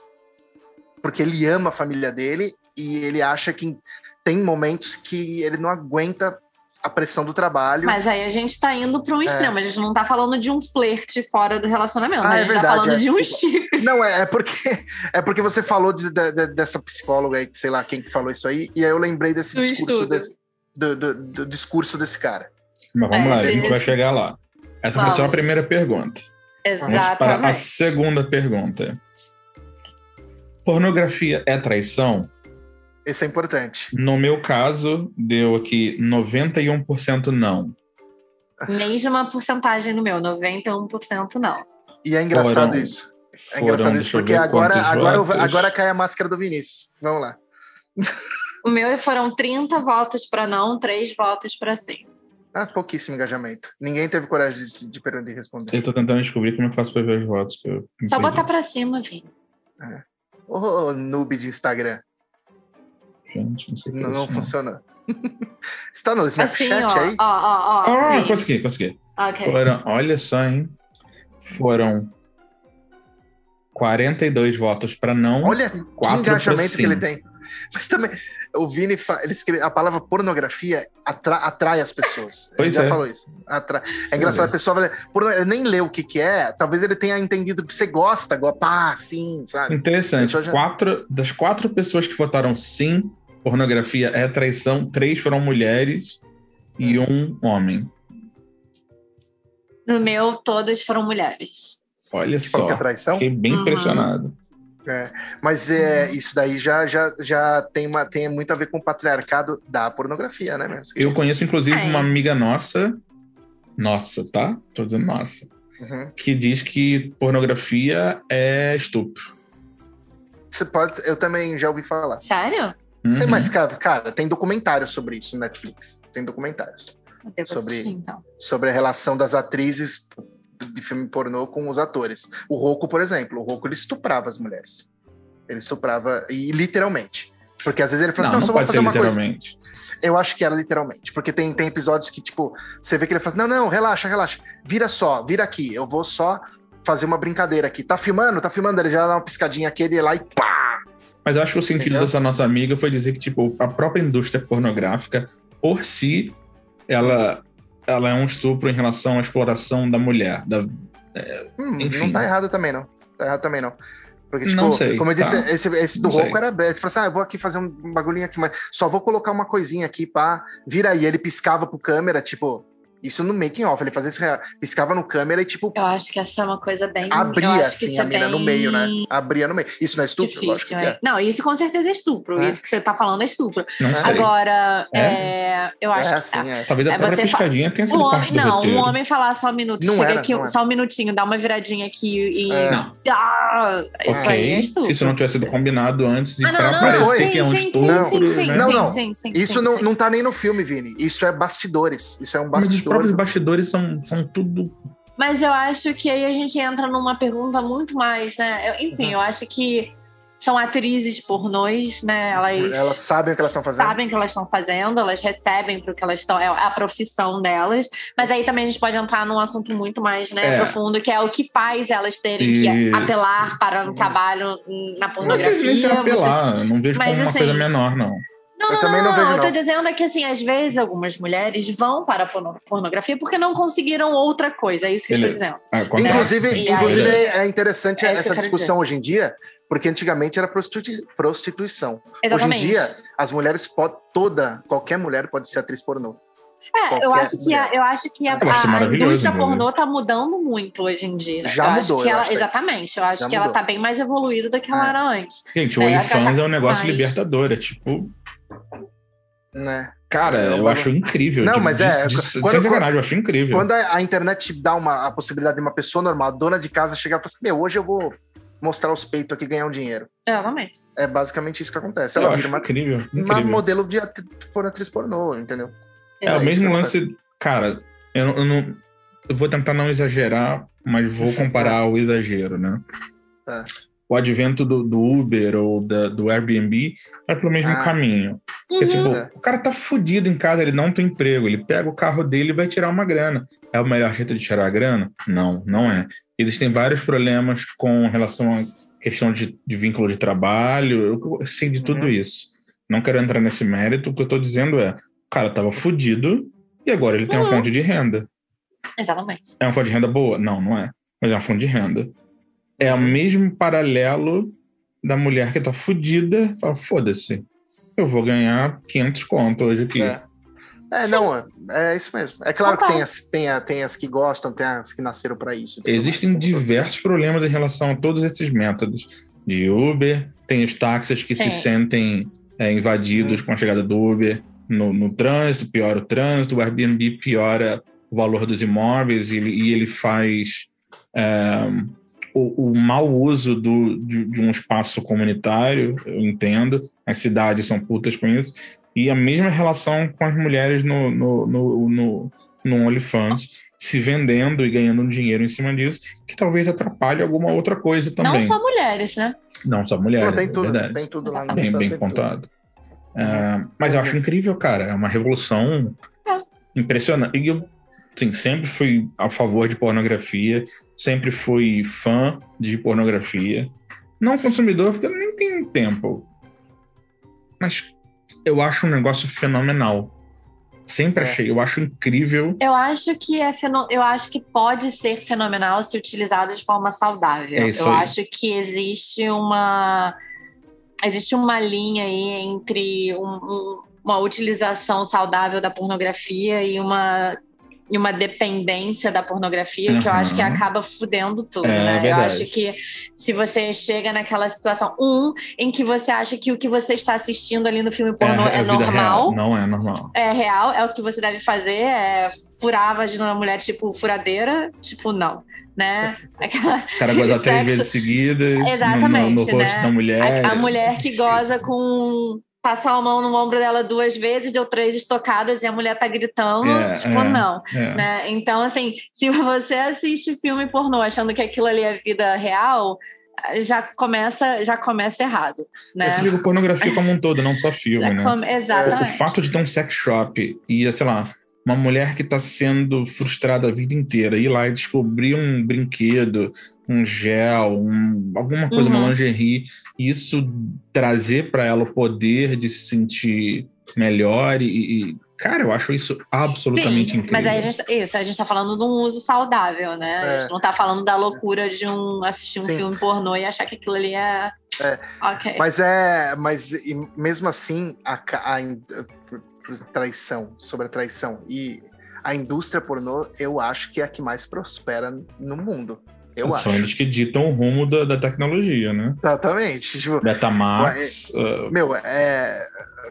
Porque ele ama a família dele e ele acha que tem momentos que ele não aguenta a pressão do trabalho. Mas aí a gente tá indo para um É. extremo. A gente não tá falando de um flerte fora do relacionamento. Ah, a é gente tá verdade, falando é, de um estilo. Não, é, é porque é porque você falou de- de- de- dessa psicóloga aí, que sei lá quem que falou isso aí, e aí eu lembrei desse Do discurso desse, do, do- do discurso desse cara. Mas vamos É, lá, a gente vai chegar lá. Essa foi só a Vamos. primeira pergunta. Vamos para a Exatamente. segunda pergunta. Pornografia é traição? Esse é importante. No meu caso, deu aqui 91% não. Mesma porcentagem no meu, 91% não. E é engraçado Foram- isso. É Foram, engraçado deixa isso, porque agora, agora, votos. agora cai a máscara do Vinícius. Vamos lá. O meu foram 30 votos para não, 3 votos para sim. Ah, pouquíssimo engajamento. Ninguém teve coragem de, de perguntar e responder. Eu tô tentando descobrir como eu faço pra ver os votos. Que eu Só perdi. botar para cima, Vini. Ô, noob de Instagram. Gente, não sei o que é Não, não isso, funciona. Você tá no Assim, Snapchat ó, aí? ó, ó, ó. Ah, consegui, consegui. Ok. Foram, olha só, hein? Foram 42 votos pra não. Olha que engajamento que ele tem. Mas também, o Vini, fa- ele escreve, a palavra pornografia atra- atrai as pessoas. Pois ele já é. falou isso. Atra- É engraçado, a pessoa vai ler, porno- ele nem leu o que que é, talvez ele tenha entendido que você gosta, go- pá, sim, sabe? Interessante. Já- Quatro, das quatro pessoas que votaram sim, pornografia é traição, três foram mulheres e um homem. No meu, todas foram mulheres. Olha só. que é traição? Fiquei bem Uhum. impressionado. Mas é, isso daí já, já, já tem, uma, tem muito a ver com o patriarcado da pornografia, né? meu? Eu conheço, inclusive, É. uma amiga nossa, nossa, tá? Tô dizendo nossa, Uhum. que diz que pornografia é estupro. você pode. Eu também já ouvi falar. Sério? Você, Uhum. mas, cara, cara, tem documentários sobre isso no Netflix. Tem documentários. Sobre- assistir, então. Sobre a relação das atrizes de filme pornô com os atores. O Rocco, por exemplo, o Rocco ele estuprava as mulheres. Ele estuprava, e literalmente. Porque às vezes ele fala Não, assim, não não, só vou pode fazer ser uma coisa. literalmente. Eu acho que era literalmente. Porque tem, tem episódios que, tipo, você vê que ele fala assim, não, não, relaxa, relaxa. Vira só, vira aqui. Eu vou só fazer uma brincadeira aqui. Tá filmando? Tá filmando? Ele já dá uma piscadinha aqui, ele ia lá e pá! Mas eu acho que o sentido Entendeu? dessa nossa amiga foi dizer que, tipo, a própria indústria pornográfica, por si, ela, ela é um estupro em relação à exploração da mulher. Da... Hum, Enfim. não tá errado também, não. Tá errado também, não. Porque, tipo, Não sei, como eu disse, tá. esse, esse do. Rocco era aberto. Ele falou assim: ah, eu vou aqui fazer um bagulhinho aqui, mas só vou colocar uma coisinha aqui, pá. Vira aí. Ele piscava pro câmera, tipo, isso no making off. Ele fazia isso. Piscava no câmera e, tipo, Eu acho que essa é uma coisa bem. abria assim isso a é mina no bem meio, né? Abria no meio. Isso não é estupro? Lógico Difícil, que é. é. Não, isso com certeza é estupro. É. Isso que você tá falando é estupro. Agora, É? é, eu acho É que. assim, é assim. Talvez a É, você fa- piscadinha tenha sido Um parte homem, do não, roteiro. um homem falar só um minuto, Não chega era, aqui, só um minutinho, dá uma viradinha aqui e. É. Não. Ah, isso Ok, aí é estupro. se isso não tivesse sido combinado antes e Ah, não, pra não, parecer que é um estupro, Não, sim, sim, né? Não, sim, não. sim, sim, Isso não, tá nem no filme, Vini. Isso é bastidores. Isso é um bastidor. Próprios bastidores são, são tudo... Mas eu acho que aí a gente entra numa pergunta muito mais, né? Eu- enfim, Uhum. eu acho que são atrizes pornôs, né? Elas, Elas sabem o que elas estão fazendo. sabem o que elas estão fazendo, elas recebem para o que elas estão, é a profissão delas. Mas aí também a gente pode entrar num assunto muito mais né, É. profundo, que é o que faz elas terem Isso. que apelar para um Sim. trabalho na Não pornografia. sei se se muitas- apelar, não vejo Mas, como uma assim, coisa menor, não. Não, Eu não, também não, não vejo, Eu tô não. dizendo que, assim, às vezes algumas mulheres vão para a porno- pornografia porque não conseguiram outra coisa. É isso que eu estou Beleza. dizendo. Ah, acontece, Inclusive. E inclusive Beleza. é interessante É essa discussão hoje em dia, porque antigamente era prostitu- prostituição. Exatamente. Hoje em dia, as mulheres podem, toda, qualquer mulher pode ser atriz pornô. É, eu acho que a, eu acho que a, a indústria pornô tá mudando muito hoje em dia. Já eu mudou, Acho que eu ela, é exatamente, eu acho Já que ela mudou. tá bem mais evoluída do que ela É. era antes. Gente, o É, que OnlyFans ela é um negócio mais- libertador. É tipo, Né? cara, É eu bagulho- acho incrível. Não, de- mas é, de- quando- sem eu acho incrível. Quando a, a internet te dá uma, a possibilidade de uma pessoa normal, dona de casa, chegar e falar assim: Meu, hoje eu vou mostrar os peitos aqui e ganhar um dinheiro. Exatamente. É basicamente isso que acontece. eu Ela acho vira uma, incrível. uma incrível. modelo de por atriz pornô, entendeu? É, o É isso mesmo lance. Cara, eu, não- eu não. Eu vou tentar não exagerar, mas vou comparar o exagero, né? Tá. O advento do, do Uber ou da- do Airbnb é pelo mesmo Ah. caminho. Porque, Uhum. tipo, É. o cara tá fudido em casa, ele não tem emprego, ele pega o carro dele e vai tirar uma grana. É o melhor jeito de tirar a grana? Não, não é. Existem vários problemas com relação à questão de, de vínculo de trabalho, eu, sei de tudo Uhum. isso. Não quero entrar nesse mérito, o que eu tô dizendo é, o cara tava fudido e agora ele tem uma Uhum. fonte de renda. Exatamente. É uma fonte de renda boa? Não, não é. Mas é uma fonte de renda. É o mesmo paralelo da mulher que tá fudida, fala, foda-se, eu vou ganhar 500 conto hoje aqui. É. É, não, é, é isso mesmo. É claro que Total. tem as, tem, a- tem as que gostam, tem as que nasceram pra isso. Existem mais, diversos problemas em relação a todos esses métodos. De Uber, tem os táxis que se Sim. sentem é, invadidos com a chegada do Uber no, no trânsito, piora o trânsito, o Airbnb piora o valor dos imóveis e ele, e ele faz é, o, o mau uso do, de, de um espaço comunitário, eu entendo, as cidades são putas com isso, e a mesma relação com as mulheres no, no, no, no, no OnlyFans, se vendendo e ganhando dinheiro em cima disso, que talvez atrapalhe alguma outra coisa também. Não só mulheres, né? Não só mulheres, Não, tem é tudo, verdade. tem tudo lá no Bem, tá bem tudo. pontuado. É, mas eu acho incrível, cara. É uma revolução É. impressionante. E eu, assim, sempre fui a favor de pornografia, sempre fui fã de pornografia. Não consumidor, porque eu nem tenho tempo. Mas eu acho um negócio fenomenal. Sempre É. achei. Eu acho incrível. Eu acho que é feno... eu acho que pode ser fenomenal se utilizado de forma saudável. É eu aí. acho que existe uma existe uma linha aí entre um- um- uma utilização saudável da pornografia e uma e uma dependência da pornografia que eu acho que Uhum. acaba fudendo tudo, É, né? Eu verdade. acho que se você chega naquela situação, um, em que você acha que o que você está assistindo ali no filme pornô é, a vida normal. Não é normal. é real, é o que você deve fazer, é furar a vagina da mulher, tipo, furadeira, tipo, não, né? Aquela, O cara goza três vezes seguidas. Exatamente, no, no rosto né? da mulher. a, a mulher que goza com passar a mão no ombro dela duas vezes, deu três estocadas e a mulher tá gritando, É, tipo, é. não. É. Né? Então, assim, se você assiste filme pornô achando que aquilo ali é vida real, já começa, já começa errado, né? Eu digo pornografia como um todo, não só filme, né? come- O Exatamente. fato de ter um sex shop e, sei lá, uma mulher que está sendo frustrada a vida inteira ir lá e descobrir um brinquedo, um gel, um- alguma coisa, uma Uhum. lingerie, e isso trazer para ela o poder de se sentir melhor e, e- cara, eu acho isso absolutamente Sim, incrível. mas aí a gente, isso, a gente tá falando de um uso saudável, né? A É. gente não tá falando da loucura de um assistir um Sim. filme pornô e achar que aquilo ali é. É. Ok. Mas é. Mas e mesmo assim, a, a traição, sobre a traição. E a indústria pornô, eu acho que é a que mais prospera no mundo. Eu São acho. eles que ditam o rumo da, da tecnologia, né? Exatamente. Tipo, Betamax, uh, meu, é.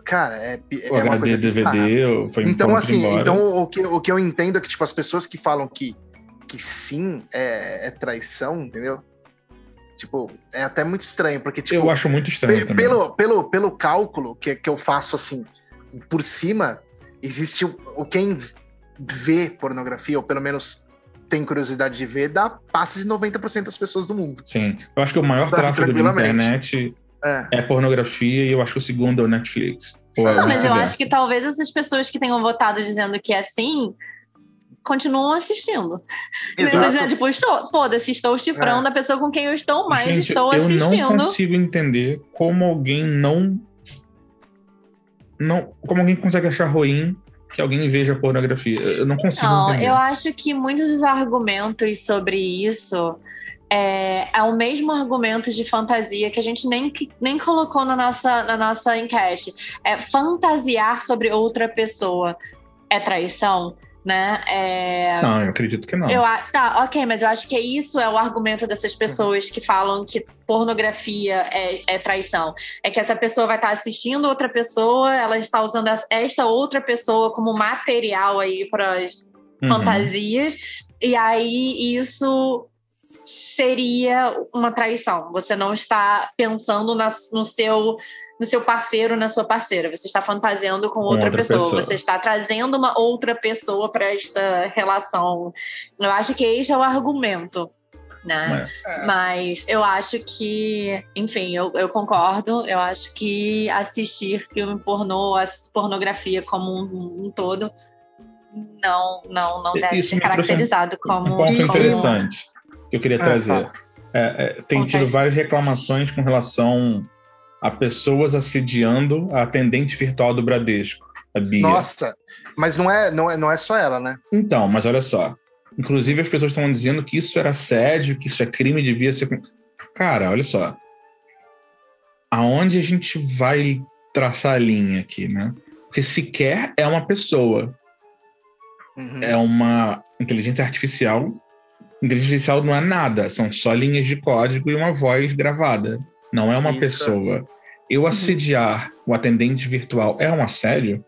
Cara, é, é o uma HD, coisa bizarra. DVD, foi Então, assim, embora. então o que, o que eu entendo é que, tipo, as pessoas que falam que, que sim é, é traição, entendeu? Tipo, é até muito estranho, porque, tipo, eu acho muito estranho pelo, pelo, pelo cálculo que, que eu faço assim, por cima, existe o, o quem vê pornografia, ou pelo menos tem curiosidade de ver, dá passa de 90% das pessoas do mundo. Sim. Eu acho que o maior Tá, tráfego da internet É. é pornografia e eu acho que o segundo é o Netflix. Ou é Não, mas eu acho que talvez essas pessoas que tenham votado dizendo que é assim continuam assistindo. Exato. Mas é tipo, foda-se, estou chifrando a pessoa com quem eu estou mais, Gente, estou eu assistindo. não consigo entender como alguém não. Não como alguém consegue achar ruim que alguém veja pornografia. Eu não consigo Não, entender. eu acho que muitos dos argumentos sobre isso é, é o mesmo argumento de fantasia que a gente nem, nem colocou na nossa, na nossa enquete. É fantasiar sobre outra pessoa é traição, né? É, Não, eu acredito que não. eu, tá, ok, mas eu acho que isso é o argumento dessas pessoas que falam que pornografia é, é traição. É que essa pessoa vai estar assistindo outra pessoa, ela está usando esta outra pessoa como material aí para as Uhum. fantasias, e aí isso seria uma traição. Você não está pensando na- no seu no seu parceiro, na sua parceira. Você está fantasiando com outra, outra pessoa. pessoa. Você está trazendo uma outra pessoa para esta relação. Eu acho que esse é o argumento. Né? Mas- Mas eu acho que, enfim, eu, eu concordo. Eu acho que assistir filme pornô, a pornografia como um, um todo, não, não, não deve Isso ser um- caracterizado como. Um ponto como- interessante que eu queria Ah, trazer. fala. É, é, tem tido várias reclamações com relação a pessoas assediando a atendente virtual do Bradesco, a Bia. Nossa, mas não é, não, é, não é só ela, né? Então, mas olha só. Inclusive, as pessoas estão dizendo que isso era assédio, que isso é crime, devia ser. Cara, olha só. Aonde a gente vai traçar a linha aqui, né? Porque sequer é uma pessoa, Uhum. é uma inteligência artificial. Inteligência artificial não é nada, são só linhas de código e uma voz gravada. Não é uma Isso. pessoa. Eu assediar o atendente virtual é um assédio?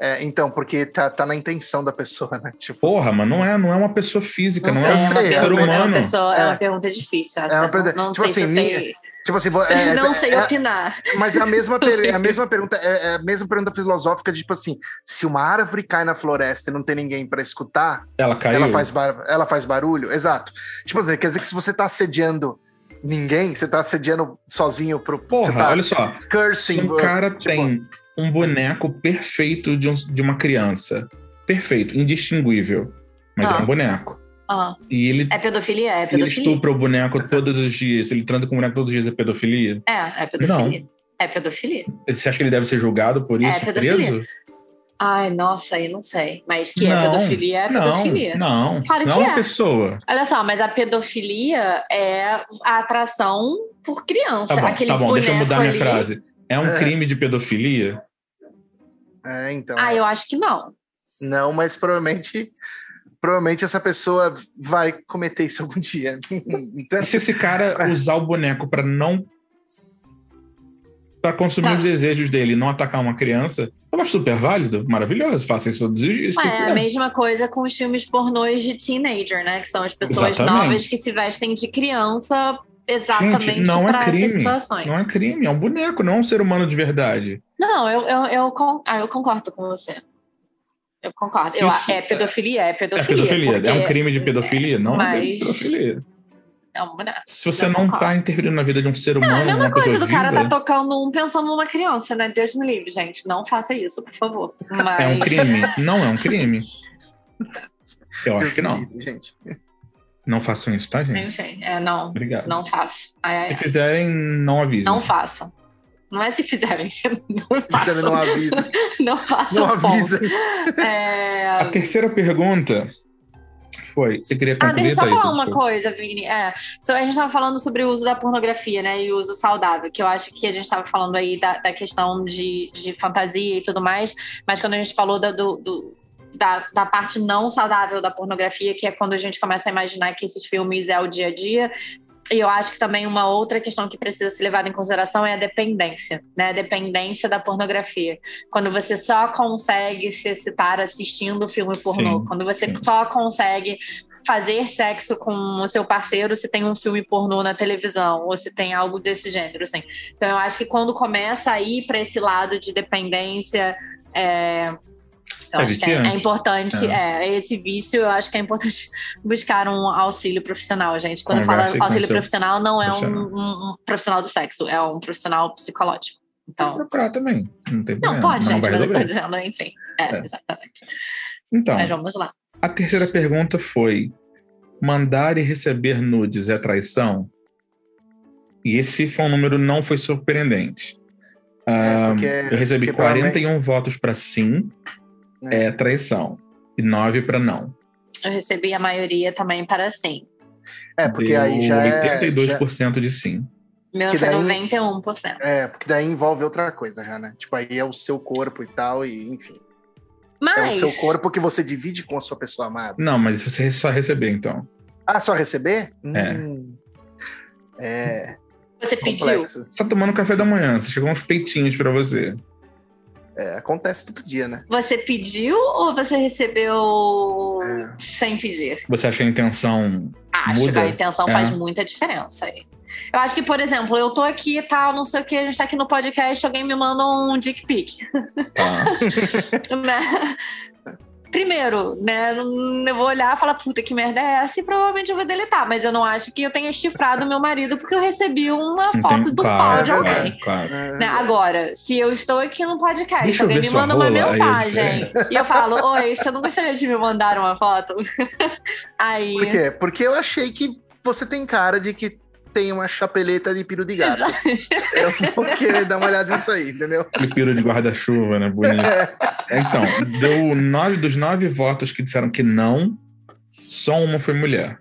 É, então, porque tá, tá na intenção da pessoa, né? Tipo, Porra, mas não é, não é uma pessoa física, não, sei, é um sei, uma ser pergunta, humano. É uma, pessoa, é. É. uma pergunta difícil. Essa. É uma não- pergunta- não, tipo sei assim, se sei. tipo assim, é, não sei é- opinar. Mas é a mesma, per- é a mesma pergunta, é, é a mesma pergunta filosófica de tipo assim, se uma árvore cai na floresta e não tem ninguém para escutar, Ela caiu. ela faz, bar- ela faz barulho? Exato. Tipo assim, quer dizer que se você tá assediando ninguém, você tá assediando sozinho pro. Porra, você tá olha só. Se cursing. um cara tipo, tem um boneco perfeito de, um- de uma criança, perfeito, indistinguível, mas Ah. é um boneco. Ah, E ele, é pedofilia? É ele pedofilia. estupra o boneco todos os dias, ele transa com o boneco todos os dias, é pedofilia? É, é pedofilia. É pedofilia. Você acha que ele deve ser julgado por É isso, pedofilia. preso? Ai, nossa, aí não sei. Mas que é Não, pedofilia, é Não, pedofilia. não. Claro não que é uma é. pessoa. Olha só, mas a pedofilia é a atração por criança. Tá bom, Aquele tá bom, deixa eu mudar minha ali. frase. É um É. crime de pedofilia? É, então. Ah, é. eu acho que não. Não, mas provavelmente, provavelmente essa pessoa vai cometer isso algum dia. Então, Se esse cara usar o boneco pra não. Pra consumir Tá. os desejos dele não atacar uma criança, eu acho super válido, maravilhoso. Faça isso todos os dias. é a mesma coisa com os filmes pornôs de teenager, né? Que são as pessoas Exatamente. novas que se vestem de criança exatamente não é para essas situações. Não é crime, é um boneco, não é um ser humano de verdade. Não, eu, eu, eu, con- ah, eu concordo com você. Eu concordo. Eu- é pedofilia, é É pedofilia. pedofilia. porque É um crime de pedofilia? Não é Mas- pedofilia. É um boneco. Se você não concordo. tá interferindo na vida de um ser É humano, a mesma uma pessoa coisa do cara viva, tá tocando um pensando numa criança, né? Deus me livre, gente. Não faça isso, por favor. Mas... é um crime? Não é um crime. Eu acho Deus que não. livre, gente. Não façam isso, tá, gente? Enfim, é, não. Obrigado. Não faço. Ai, ai, Se ai. fizerem, não avisem. Não façam. Não é se fizerem. Não façam. não avisa. Não façam. Não avisa. É... A terceira pergunta foi. Você queria Ah, deixa eu só falar uma Desculpa. coisa, Vini. É, so, a gente estava falando sobre o uso da pornografia, né? E o uso saudável, que eu acho que a gente estava falando aí da, da questão de, de fantasia e tudo mais, mas quando a gente falou da, do, do- da, da parte não saudável da pornografia, que é quando a gente começa a imaginar que esses filmes é o dia a dia. E eu acho que também uma outra questão que precisa ser levada em consideração é a dependência, né? A dependência da pornografia. Quando você só consegue se excitar assistindo filme pornô, Sim, quando você sim. só consegue fazer sexo com o seu parceiro se tem um filme pornô na televisão ou se tem algo desse gênero, assim. Então eu acho que quando começa a ir para esse lado de dependência, é, eu É acho que é, viciante. é importante, é. esse vício, eu acho que é importante buscar um auxílio profissional, gente. Quando eu Converse falo com auxílio profissional, não é um, profissional. um- um profissional do sexo, é um profissional psicológico. Pode Então, procurar também. Não tem não, problema. pode, mas gente, mas eu tô dizendo, enfim. É, É. exatamente. Então, Mas vamos lá. a terceira pergunta foi: mandar e receber nudes é traição? E esse foi um número não foi surpreendente. É, Ah, porque- eu recebi porque provavelmente- 41 votos para sim, É. é traição, e 9 para não. Eu recebi a maioria também para sim. É, porque Deu aí já é. já- 82% de sim. Meu Que foi daí- 91%. É, porque daí envolve outra coisa já, né? Tipo, aí é o seu corpo e tal, e enfim. Mas É o seu corpo que você divide com a sua pessoa amada. Não, mas você só receber, então. Ah, só receber? É. Hum. É. você pediu. Complexo. Você tá tomando café da manhã, você chegou uns peitinhos para você. É, acontece todo dia, né? Você pediu ou você recebeu É. sem pedir? Você acha que a intenção. Acho Muda? que a intenção É. faz muita diferença aí. Eu acho que, por exemplo, eu tô aqui e tal, não sei o que, a gente tá aqui no podcast, alguém me manda um dick pic. Tá? né? Primeiro, né? Eu vou olhar e falar, puta, que merda é essa? E provavelmente eu vou deletar. Mas eu não acho que eu tenha chifrado meu marido porque eu recebi uma foto Entendi. do Claro, pau de claro. alguém. Claro. É. Né? Agora, se eu estou aqui no podcast, Deixa alguém me manda uma mensagem e eu falo, oi, você não gostaria de me mandar uma foto? aí. Por quê? Porque eu achei que você tem cara de que tem uma chapeleta de piro de gato. eu vou querer dar uma olhada nisso aí, entendeu? Aquele piro de guarda-chuva, né? Bonito. Então, deu nove dos nove votos que disseram que não, só uma foi mulher.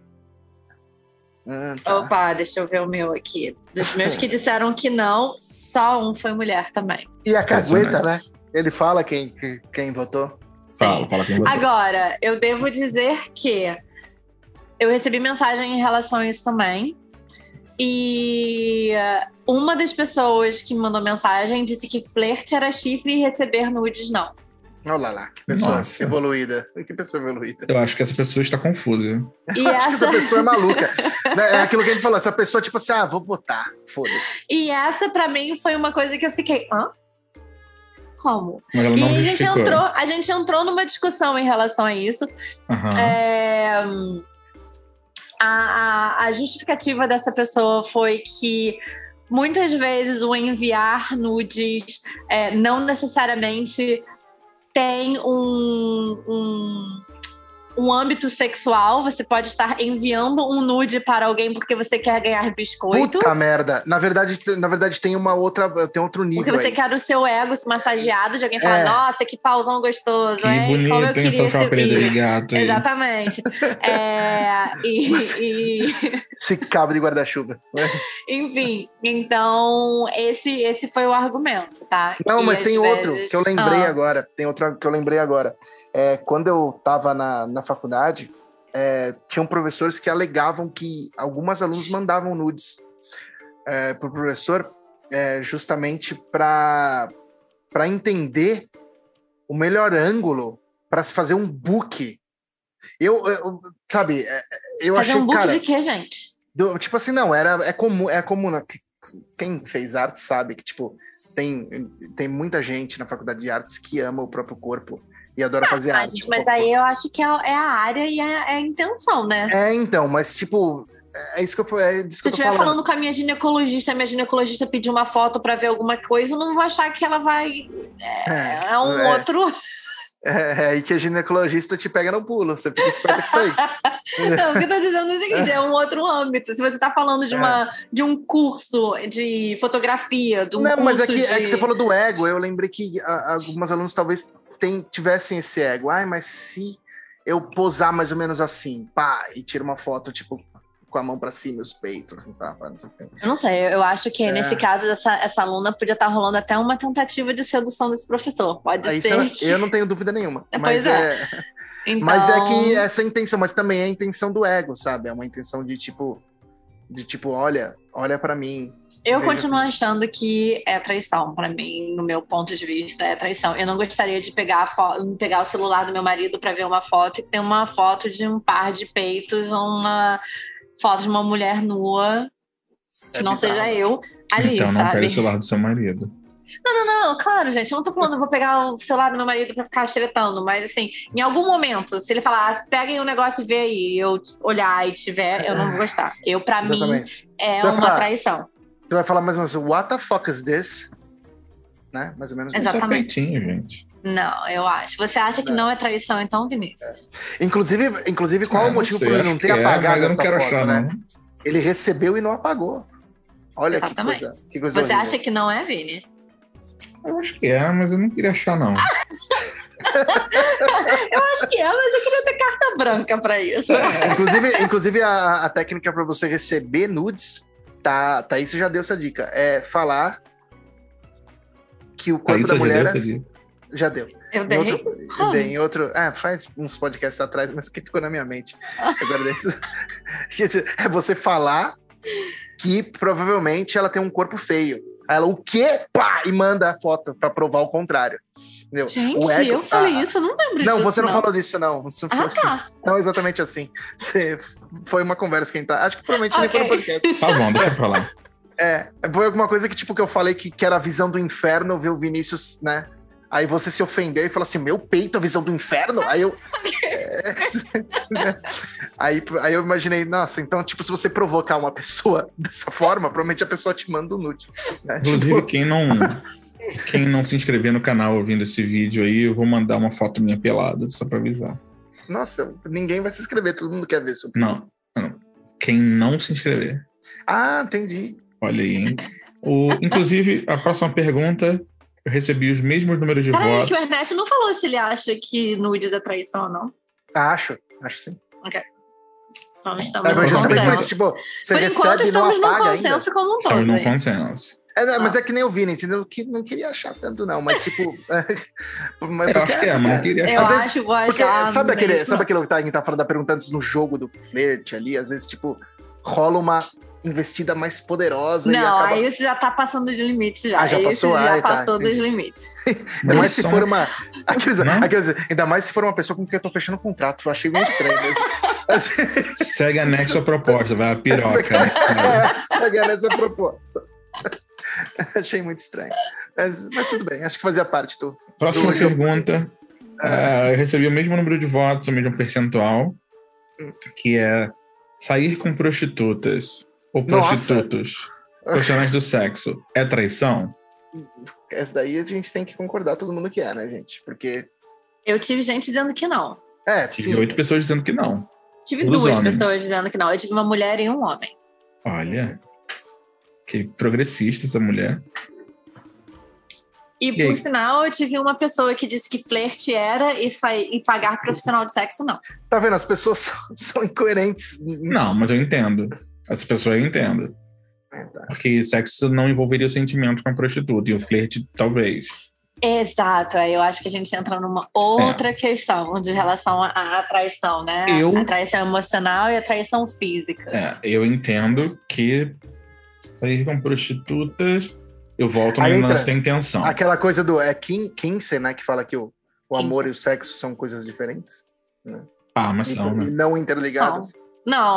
Ah, tá. Opa, deixa eu ver o meu aqui. Dos meus que disseram que não, só um foi mulher também. E a cagueta, né? Ele fala quem, que- quem votou. Sim. Fala, fala com você. Agora, eu devo dizer que eu recebi mensagem em relação a isso também. E uh, uma das pessoas que me mandou mensagem disse que flerte era chifre e receber nudes não. Olha lá, que pessoa Nossa. evoluída. Que pessoa evoluída. Eu acho que essa pessoa está confusa. E Eu acho que essa essa, pessoa é maluca. Né? É aquilo que a gente falou, essa pessoa, tipo assim, ah, vou botar, foda-se. e essa para mim foi uma coisa que eu fiquei, hã? Como? E a gente, entrou, a gente entrou numa discussão em relação a isso. Aham. É, a, a- justificativa dessa pessoa foi que muitas vezes o enviar nudes é, não necessariamente tem um, um- um âmbito sexual, você pode estar enviando um nude para alguém porque você quer ganhar biscoito. Puta merda. Na verdade, na verdade tem uma outra, tem outro nível Porque você aí. quer o seu ego massageado de alguém falar, É. nossa, que pauzão gostoso, Que hein? Como eu bonito, hein? queria esse gato. Exatamente. É, e- Mas- e Esse cabo de guarda-chuva. Enfim, então esse, esse foi o argumento, tá? Não, Que mas tem outro vezes- que eu lembrei Ah, agora. Tem outro que eu lembrei agora. É, quando eu tava na, na faculdade, é, tinham professores que alegavam que algumas alunos mandavam nudes é, pro professor é, justamente para para entender o melhor ângulo para se fazer um book. Eu, eu- sabe, é, eu Fazer achei, um book cara, de quê, gente? do- tipo assim, não, era, é comum, é comum. né? Quem fez arte sabe que, tipo, tem, tem muita gente na faculdade de artes que ama o próprio corpo e adora fazer Ah, arte. gente, mas aí eu acho que é, é a área e é, é a intenção, né? É, então, mas tipo, é isso que eu, é disso Se eu estiver falando. falando com a minha ginecologista, a minha ginecologista pedir uma foto pra ver alguma coisa, eu não vou achar que ela vai. É, é um é. outro. É, é aí que a ginecologista te pega no pulo, você fica esperto com isso aí. Não, o que eu tô dizendo é o seguinte: é um outro âmbito. Se você tá falando de, uma, de um curso de fotografia, de um não, curso mas é que, de... é que você falou do ego, eu lembrei que algumas alunos talvez tem- tivessem esse ego. Ai, mas se eu posar mais ou menos assim, pá, e tira uma foto, tipo, com a mão pra cima, os peitos, assim, pá, pá, não sei o que. Eu não sei, eu acho que É. nesse caso essa, essa aluna podia estar rolando até uma tentativa de sedução desse professor. Pode Aí, ser. eu- que- eu não tenho dúvida nenhuma. É, mas, pois é. é. Então, mas é que essa é a intenção, mas também é a intenção do ego, sabe? É uma intenção de tipo, de tipo, olha, olha pra mim. Eu veja continuo achando que é traição. Pra mim, no meu ponto de vista, é traição. Eu não gostaria de pegar, pegar o celular do meu marido pra ver uma foto e ter uma foto de um par de peitos, uma foto de uma mulher nua, que É não bizarro. seja eu, ali, então não sabe? pega o celular do seu marido. Não, não, claro, gente. Eu não tô falando, eu vou pegar o celular do meu marido pra ficar xeretando, mas assim, em algum momento, se ele falar, ah, peguem o negócio e vê aí, e eu olhar e tiver, eu não vou gostar. Eu, pra mim, Exatamente. é Você uma falar- traição. Tu vai falar mais ou menos, what the fuck is this? Né? Mais ou menos isso. Isso é Exatamente. peitinho, gente. Não, eu acho. Você acha que Não. não é traição, então, Vinícius? Inclusive, inclusive, qual Ah, o motivo por ele não ter que é, apagado mas eu não essa quero foto, achar, né? não. Ele recebeu e não apagou. Olha que Exatamente. coisa, que coisa Você horrível. acha que não é, Vini? Eu acho que é, mas eu não queria achar, não. Eu acho que é, mas eu queria ter carta branca pra isso. Inclusive, inclusive a, a técnica para você receber nudes, tá, tá aí você já deu essa dica. É falar que o corpo da já mulher deu é- essa dica. já deu. Eu Em dei. outro, Como? dei em outro. Ah, faz uns podcasts atrás, mas que ficou na minha mente. Agora desse- é você falar que provavelmente ela tem um corpo feio. Aí Ela, o quê? Pá! E manda a foto pra provar o contrário. Entendeu? Gente, O ego- eu falei ah, isso, eu não lembro Não, disso. você não, falou disso, não. Você não, falou Ah, assim. tá. não exatamente assim. Você, foi uma conversa que a gente tá. Acho que provavelmente nem foi no podcast. Tá bom, deixa pra lá. É, foi alguma coisa que, tipo, que eu falei que, que era a visão do inferno, ver o Vinícius, né? Aí você se ofendeu e falou assim: meu peito, a visão do inferno? Aí eu. é, aí, aí eu imaginei, nossa, então, tipo, se você provocar uma pessoa dessa forma, provavelmente a pessoa te manda um nude. né? Inclusive, Tipo, quem não. Quem não se inscrever no canal ouvindo esse vídeo aí, eu vou mandar uma foto minha pelada, só pra avisar. nossa, ninguém vai se inscrever, todo mundo quer ver isso. Não, não. Quem não se inscrever. Ah, entendi. Olha aí, hein? O, inclusive, a próxima pergunta, eu recebi os mesmos números de Peraí, votos. que o Ernesto não falou se ele acha que nudes é traição ou não. Acho, acho sim. Então estamos É, no mas justamente por consenso. isso, tipo, você Por enquanto, recebe e não estamos num apaga ainda. consenso como um todo. Estamos num consenso. É, não, mas Ah. é que nem o Vini, entendeu? Que não queria achar tanto, não, mas tipo. mas Eu acho que é, mas não queria Eu Às achar. vezes- acho, vou Porque achar. sabe é aquele, sabe aquilo que tá- a gente tá falando da pergunta antes no jogo do flerte ali? Às vezes, tipo, rola uma investida mais poderosa e Não, acaba. aí você já tá passando dos limites já. Ah, já passou? já Ah, tá, passou dos entendi. limites. Ainda mais se for uma. Aqueles, Não? aqueles- ainda mais se for uma pessoa com quem eu tô fechando contrato. Eu achei meio estranho mesmo. Segue anexo a proposta, vai a piroca. né? Pegar nessa proposta. achei muito estranho. Mas, mas tudo bem, acho que fazia parte do. Próxima Do pergunta. Ah, eu recebi o mesmo número de votos, o mesmo percentual, Hum. que é sair com prostitutas ou Nossa. prostitutos, profissionais do sexo, é traição? Essa daí a gente tem que concordar todo mundo que é, né, gente? Porque. Eu tive gente dizendo que não. É, Tive sim. oito pessoas dizendo que não. Tive Todos duas homens. pessoas dizendo que não. Eu tive uma mulher e um homem. Olha. Que progressista essa mulher. E, E aí? por sinal, eu tive uma pessoa que disse que flerte era e, sair, e pagar profissional de sexo, não. Tá vendo? As pessoas são, são incoerentes. Não, mas eu entendo. Essa pessoa eu entendo. É, tá. Porque sexo não envolveria o sentimento com a prostituta. E o flerte, talvez. Exato, aí eu acho que a gente entra numa outra questão de relação à, traição, né? Eu- A traição emocional e a traição física. É, eu entendo que sair com prostitutas, eu volto Aí no lance da intenção. Aquela coisa do. É Kin- Kinsey, né? Que fala que o, o Kinsey. amor e o sexo são coisas diferentes. Ah, mas são, E, né? e não interligadas. Não,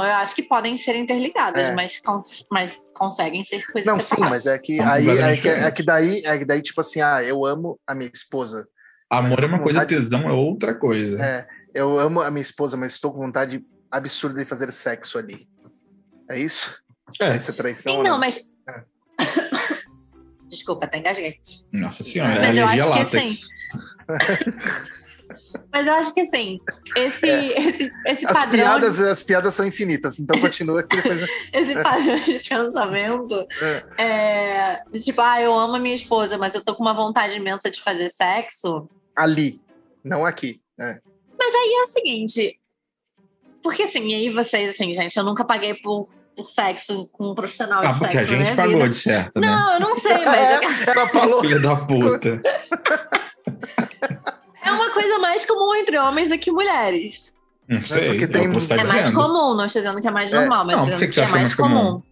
eu acho que podem ser interligadas, É. mas, cons- mas conseguem ser coisas Não, sim, separadas. mas é que São aí completamente é que, é que daí, é que daí, tipo assim, ah, eu amo a minha esposa. Amor é uma coisa, vontade- tesão é outra coisa. É, eu amo a minha esposa, mas estou com vontade absurda de fazer sexo ali. É isso? É. É traição? Sim, não, mas. É. Desculpa, até engasguei. Nossa senhora, Mas é eu acho que látex. Mas eu acho que assim, esse, esse, esse As padrão. piadas, as piadas são infinitas, então continua aqui depois. esse padrão de pensamento é, de tipo, ah, eu amo a minha esposa, mas eu tô com uma vontade imensa de fazer sexo. Ali, não aqui. É. E é o seguinte, porque assim, e aí vocês, assim, gente, eu nunca paguei por, por sexo com um profissional de Ah, porque a sexo na gente minha pagou vida. de certo, né? Não, eu não sei, mas É, ela falou. Filha da puta. é uma coisa mais comum entre homens do que mulheres. Não sei, porque é tem- o que você tá é mais dizendo. comum, não estou dizendo que é mais É. normal, mas Não, dizendo que que, é que é mais mais comum.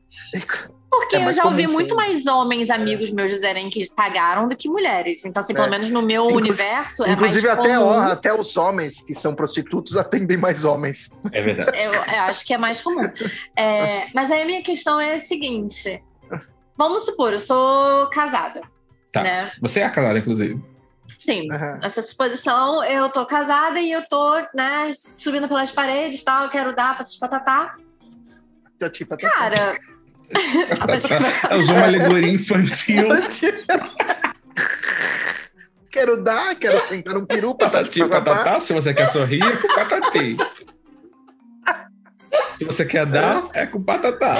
Porque É eu mais já ouvi comum, muito sim. mais homens amigos meus dizerem que pagaram do que mulheres. Então, assim, pelo É. menos no meu Inclusive- universo, é Inclusive, mais até, comum. ó, até os homens que são prostitutos atendem mais homens. É verdade. Eu, eu acho que é mais comum. É, mas aí a minha questão é a seguinte: vamos supor, eu sou casada. Tá. Né? Você é casada, inclusive. Sim. Aham. Nessa suposição, eu tô casada e eu tô, né, subindo pelas paredes e tal, eu quero dar pra patatá. Tá, tipo, tá- Cara, Eu usou uma alegoria infantil. Quero dar, quero sentar num peru, patati, Patati patatá. patatá. Se você quer sorrir, é com patati. Se você quer dar, é com patatá.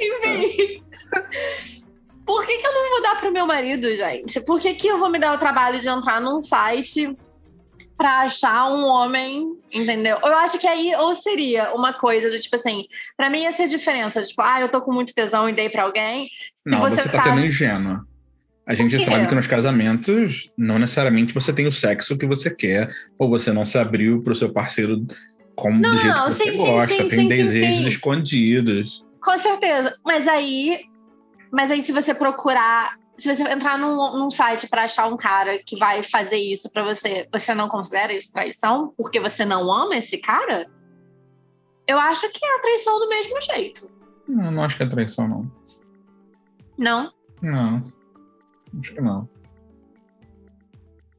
Enfim. Por que, que eu não vou dar pro meu marido, gente? Por que, que eu vou me dar o trabalho de entrar num site pra achar um homem, entendeu? Eu acho que aí ou seria uma coisa do tipo assim, pra mim essa é a diferença, tipo, ah, eu tô com muito tesão e dei pra alguém. Se não, você, você, tá tá sendo ingênua. A gente sabe que nos casamentos, não necessariamente você tem o sexo que você quer, ou você não se abriu pro seu parceiro como do jeito que você sim, sim, gosta. sim, tem sim, sim, desejos sim. escondidos. Com certeza. Mas aí, mas aí se você procurar, se você entrar num, num site pra achar um cara que vai fazer isso pra você, você não considera isso traição? Porque você não ama esse cara? Eu acho que é a traição do mesmo jeito. Não, não acho que é traição, não. Não? Não. Acho que não.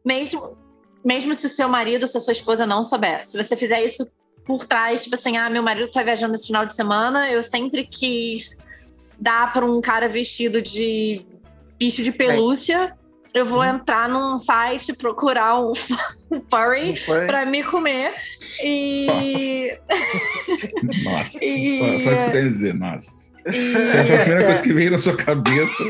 Mesmo, mesmo se o seu marido ou se a sua esposa não souber. Se você fizer isso por trás, tipo assim, ah, meu marido tá viajando esse final de semana, eu sempre quis dar pra um cara vestido de bicho de pelúcia. Eu vou entrar num site, procurar um furry pra me comer. E. Nossa, E- só, só isso que eu tenho a dizer, nossa. e- Essa foi a primeira coisa que veio na sua cabeça.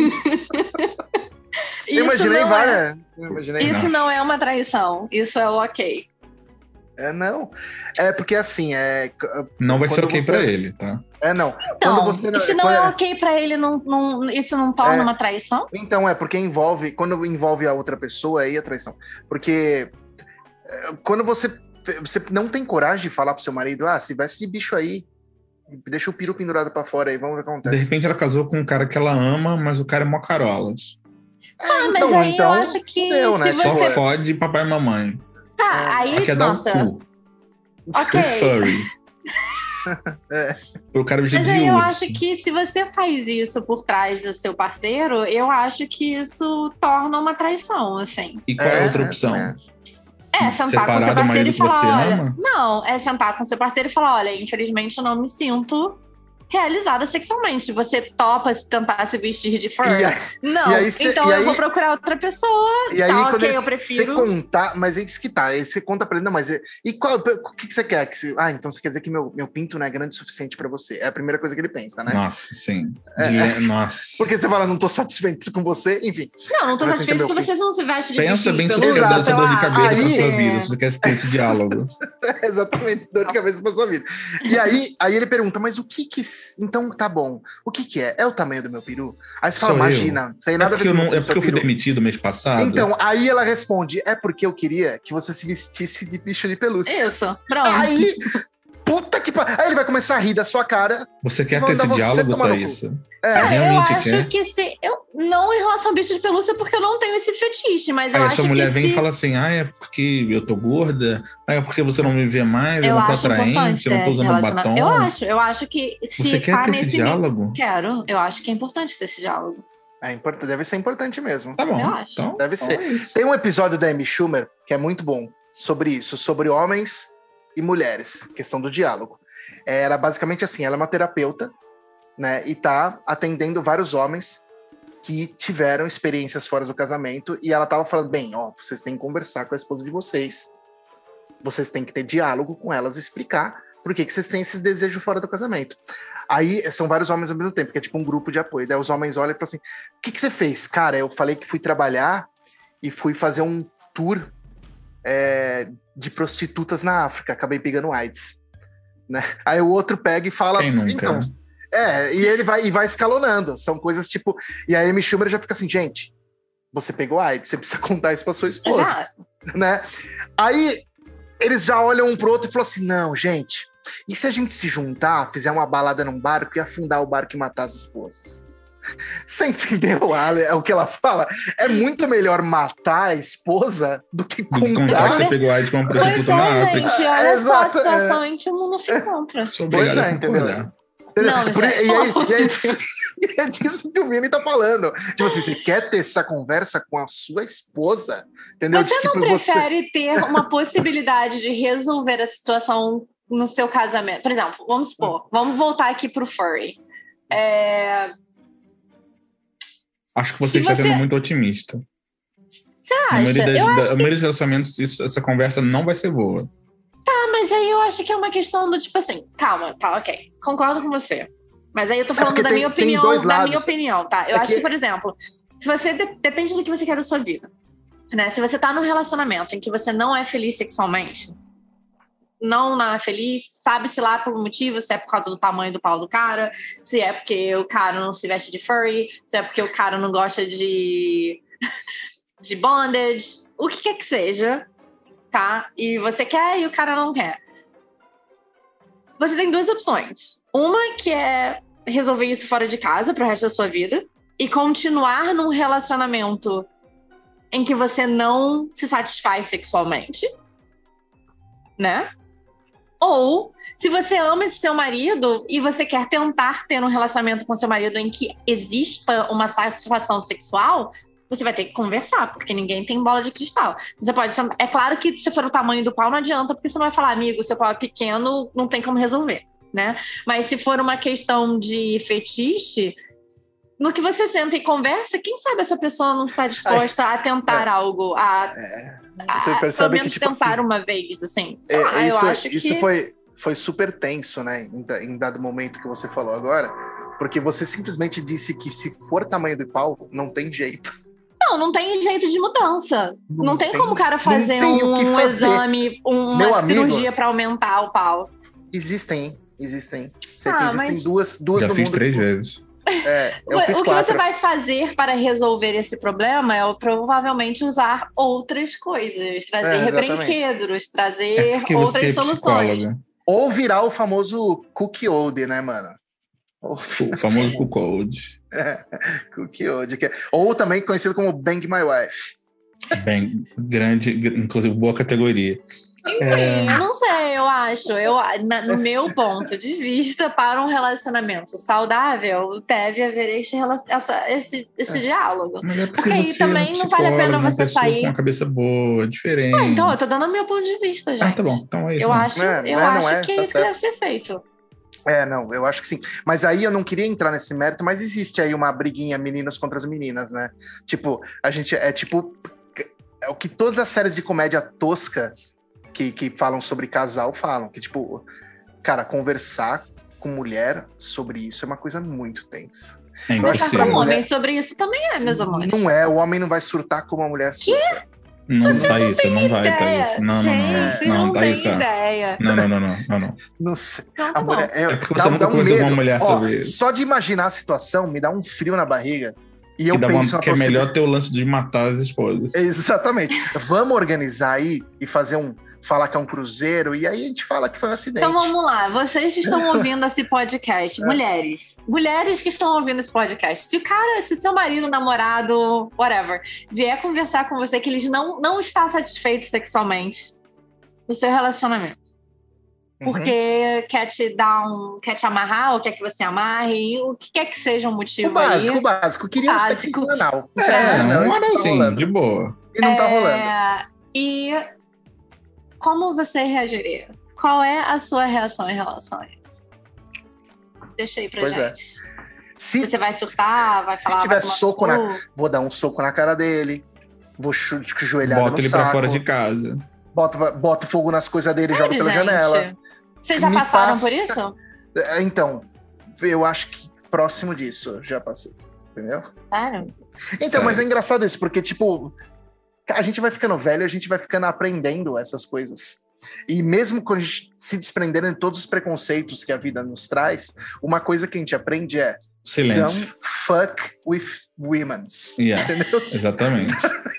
Eu imaginei não é- várias. Imaginei Isso Nossa. não é uma traição. Isso é o ok. É, não. É porque assim, é. Não vai ser ok você- pra ele, tá? É, não. Então, Quando você não- se não quando- é ok pra ele, não, não- isso não torna É. uma traição? Então, é porque envolve. Quando envolve a outra pessoa, aí é traição. Porque é, quando você, você não tem coragem de falar pro seu marido, ah, se veste de bicho aí, deixa o peru pendurado pra fora aí, vamos ver o que De acontece. repente ela casou com um cara que ela ama, mas o cara é mó carolas. Ah, mas então, aí então, eu acho que fudeu, né? se Só você. fode papai e mamãe. Tá, aí, dar o nossa. cu. Ok. Furry. É. Pro cara Mas aí eu urso. acho que se você faz isso por trás do seu parceiro, eu acho que isso torna uma traição, assim. E qual é, a É, outra opção? é. É, sentar com seu parceiro e falar, olha. ama? Não, é sentar com seu parceiro e falar, olha, infelizmente eu não me sinto realizada sexualmente. Você topa se tentar se vestir de fur? E aí- Não. e aí cê- então e eu aí- vou procurar outra pessoa. E aí, Tá, quando ok, ele- eu prefiro. você contar, mas é isso que tá. Aí você conta pra ele, não, mas. é- E qual, o que, que você quer? Que você- ah, então você quer dizer que meu, meu pinto não é grande o suficiente pra você. É a primeira coisa que ele pensa, né? Nossa, sim. É, De- Nossa. Porque você fala, não tô satisfeito com você, enfim. Não, não tô satisfeito porque vocês não se vestem de Pensa bem se você quer pelúcia, dar sei essa dor de cabeça pra Aí- sua vida, se você quer ter esse diálogo. É exatamente, dor de cabeça pra sua vida. E aí, aí ele pergunta, mas o que que. Então tá bom. O que que é? É o tamanho do meu peru? Aí você fala, Sou eu. imagina, tem É nada a ver porque, eu com não, o é porque eu fui peru. demitido mês passado. Então, aí ela responde: é porque eu queria que você se vestisse de bicho de pelúcia. Isso, pronto. Aí, puta que pariu. Aí ele vai começar a rir da sua cara. você quer ter esse diálogo, cu. Thaísa? É, Cara, eu realmente acho quer? que se. Eu, não em relação ao bicho de pelúcia, porque eu não tenho esse fetiche, mas eu Aí a acho sua mulher que vem se. e fala assim: ah, é porque eu tô gorda, ah, é porque você não me vê mais, eu, eu não tô atraente, eu não tô usando batom. Eu acho, eu acho que se Você quer tá ter esse diálogo? Quero, eu acho que é importante ter esse diálogo. é importante, deve ser importante mesmo. Tá bom. Eu acho. Então, Deve então ser. é isso. Tem um episódio da Amy Schumer que é muito bom sobre isso, sobre homens e mulheres, questão do diálogo. Era basicamente assim, ela é uma terapeuta, né, e tá atendendo vários homens que tiveram experiências fora do casamento e ela tava falando, bem, ó, vocês têm que conversar com a esposa de vocês. Vocês têm que ter diálogo com elas, explicar por que, que vocês têm esses desejos fora do casamento. Aí são vários homens ao mesmo tempo, que é tipo um grupo de apoio. Daí os homens olham e falam assim: o que, que você fez? Cara, eu falei que fui trabalhar e fui fazer um tour é, de prostitutas na África, acabei pegando AIDS. Né? Aí o outro pega e fala. Quem nunca, Então, né? é, e ele vai e vai escalonando. São coisas tipo. E a Amy Schumer já fica assim, gente. Você pegou AIDS, você precisa contar isso pra sua esposa Exato. né? Aí eles já olham um pro outro e falam assim: não, gente, e se a gente se juntar, fizer uma balada num barco e afundar o barco e matar as esposas? Você entendeu Ale, é o que ela fala? É muito melhor matar a esposa do que Do que contar que você pegou AIDS com uma Pois prostituta na é, África. gente, olha É, só a exato, situação em que o mundo se encontra. Sou Pois é, a entendeu? Não, Por- e, aí, e aí e é disso que o Vini tá falando. Tipo assim, você quer ter essa conversa com a sua esposa? Entendeu? Você tipo, não prefere ter uma possibilidade de resolver a situação no seu casamento? Por exemplo, vamos supor, vamos voltar aqui pro furry. É, Acho que você Se está você- sendo muito otimista. você A acha? maioria, das, Eu da- acho a que maioria dos relacionamentos, isso- essa conversa não vai ser boa. Ah, mas aí eu acho que é uma questão do tipo assim, calma, tá, ok. Concordo com você. Mas aí eu tô falando porque da tem- minha tem opinião, da lados. minha opinião, tá? Eu É acho que- que, por exemplo, se você de- depende do que você quer da sua vida. Né? Se você tá num relacionamento em que você não é feliz sexualmente, não é feliz, sabe-se lá por um motivo, se é por causa do tamanho do pau do cara, se é porque o cara não se veste de furry, se é porque o cara não gosta de, de bondage, o que quer que seja, tá? E você quer e o cara não quer. Você tem duas opções. Uma que é resolver isso fora de casa pro resto da sua vida e continuar num relacionamento em que você não se satisfaz sexualmente, né? Ou se você ama esse seu marido e você quer tentar ter um relacionamento com seu marido em que exista uma satisfação sexual, você vai ter que conversar, porque ninguém tem bola de cristal. Você pode. É claro que se for o tamanho do pau, não adianta, porque você não vai falar, amigo, seu pau é pequeno, não tem como resolver, né? Mas se for uma questão de fetiche, no que você senta e conversa, quem sabe essa pessoa não está disposta a tentar algo, a, É, a Você pelo percebe que, menos tipo tentar assim, uma vez, assim. É, lá, isso eu acho isso que... foi, foi super tenso, né? Em, em dado momento que você falou agora, porque você simplesmente disse que se for tamanho do pau, não tem jeito. Não, não tem jeito de mudança. Não, tem, como o cara fazer tem o um, que fazer. exame, um- Meu uma amigo- cirurgia pra aumentar o pau. Existem, hein? existem. Sei Ah, que existem mas- duas, duas Já no fiz mundo. três que- vezes. É, eu o fiz o que quatro. você vai fazer para resolver esse problema é provavelmente usar outras coisas, trazer É, brinquedos, É trazer você outras é soluções. Ou virar o famoso cookie old, né, mano? O famoso cookie old. que é- Ou também conhecido como Bang My Wife. Bem grande, inclusive boa categoria. É, Sim, eu não sei, eu acho. Eu, na- no meu ponto de vista, para um relacionamento saudável, deve haver este, essa- esse, esse diálogo. mas é porque, Porque aí também é uma não vale a pena você pessoa sair- com uma cabeça boa, diferente. Ah, então, eu tô dando o meu ponto de vista, gente. Ah, tá bom. Então é isso. Eu né? acho, É, eu não, acho é, que tá isso certo. deve ser feito. É, não, eu acho que sim. Mas aí eu não queria entrar nesse mérito, mas existe aí uma briguinha meninas contra as meninas, né? Tipo, a gente é tipo. É o que todas as séries de comédia tosca que, que falam sobre casal falam. Que, tipo, cara, conversar com mulher sobre isso é uma coisa muito tensa. É Eu acho Conversar que com um mulher- homem sobre isso também é, meus amores. Não é, o homem não vai surtar como a mulher surta. Não, Thaís, não vai, ideia. Thaís. Não, não, Gente, não. não, Não, tem Thaís. ideia. Não, não, não, não, não, não. Não sei. Não, A tá mulher, é, É porque dá- você nunca dá um conversou com uma mulher Ó, sobre isso. Só de imaginar a situação me dá um frio na barriga. E eu Que, dá penso uma, que é melhor ter o lance de matar as esposas. Exatamente. Vamos organizar aí e fazer um. Falar que é um cruzeiro, e aí a gente fala que foi um acidente. Então vamos lá, vocês que estão ouvindo esse podcast, É. mulheres, mulheres que estão ouvindo esse podcast, se o cara, se o seu marido, namorado, whatever, vier conversar com você que ele não, não está satisfeito sexualmente no seu relacionamento, Uhum. porque quer te dar um, quer te amarrar ou quer que você amarre, o que quer que seja um motivo O básico, aí. o básico. Queria um Básico. sexo anal. É, não, um não tá anelzinho, rolando. de boa. E não tá É, rolando. E como você reagiria? Qual é a sua reação em relação a isso? Deixa aí pra Pois é. gente. Se, Você vai surtar, vai se falar. tiver vai tomar soco no na-? Vou dar um soco na cara dele. Vou chu- joelhada Bota no ele saco. pra fora de casa. Boto, boto fogo nas coisas dele e Sério, pela gente? janela. Vocês já Me passaram passa- por isso? É, Então, eu acho que próximo disso eu já passei. Entendeu? Sério? Então, Sério. mas é engraçado isso, porque, tipo, a gente vai ficando velho, a gente vai ficando aprendendo essas coisas. E mesmo quando a gente se desprendendo de todos os preconceitos que a vida nos traz, uma coisa que a gente aprende é Silêncio. don't fuck with women's. Yeah, Entendeu? exatamente.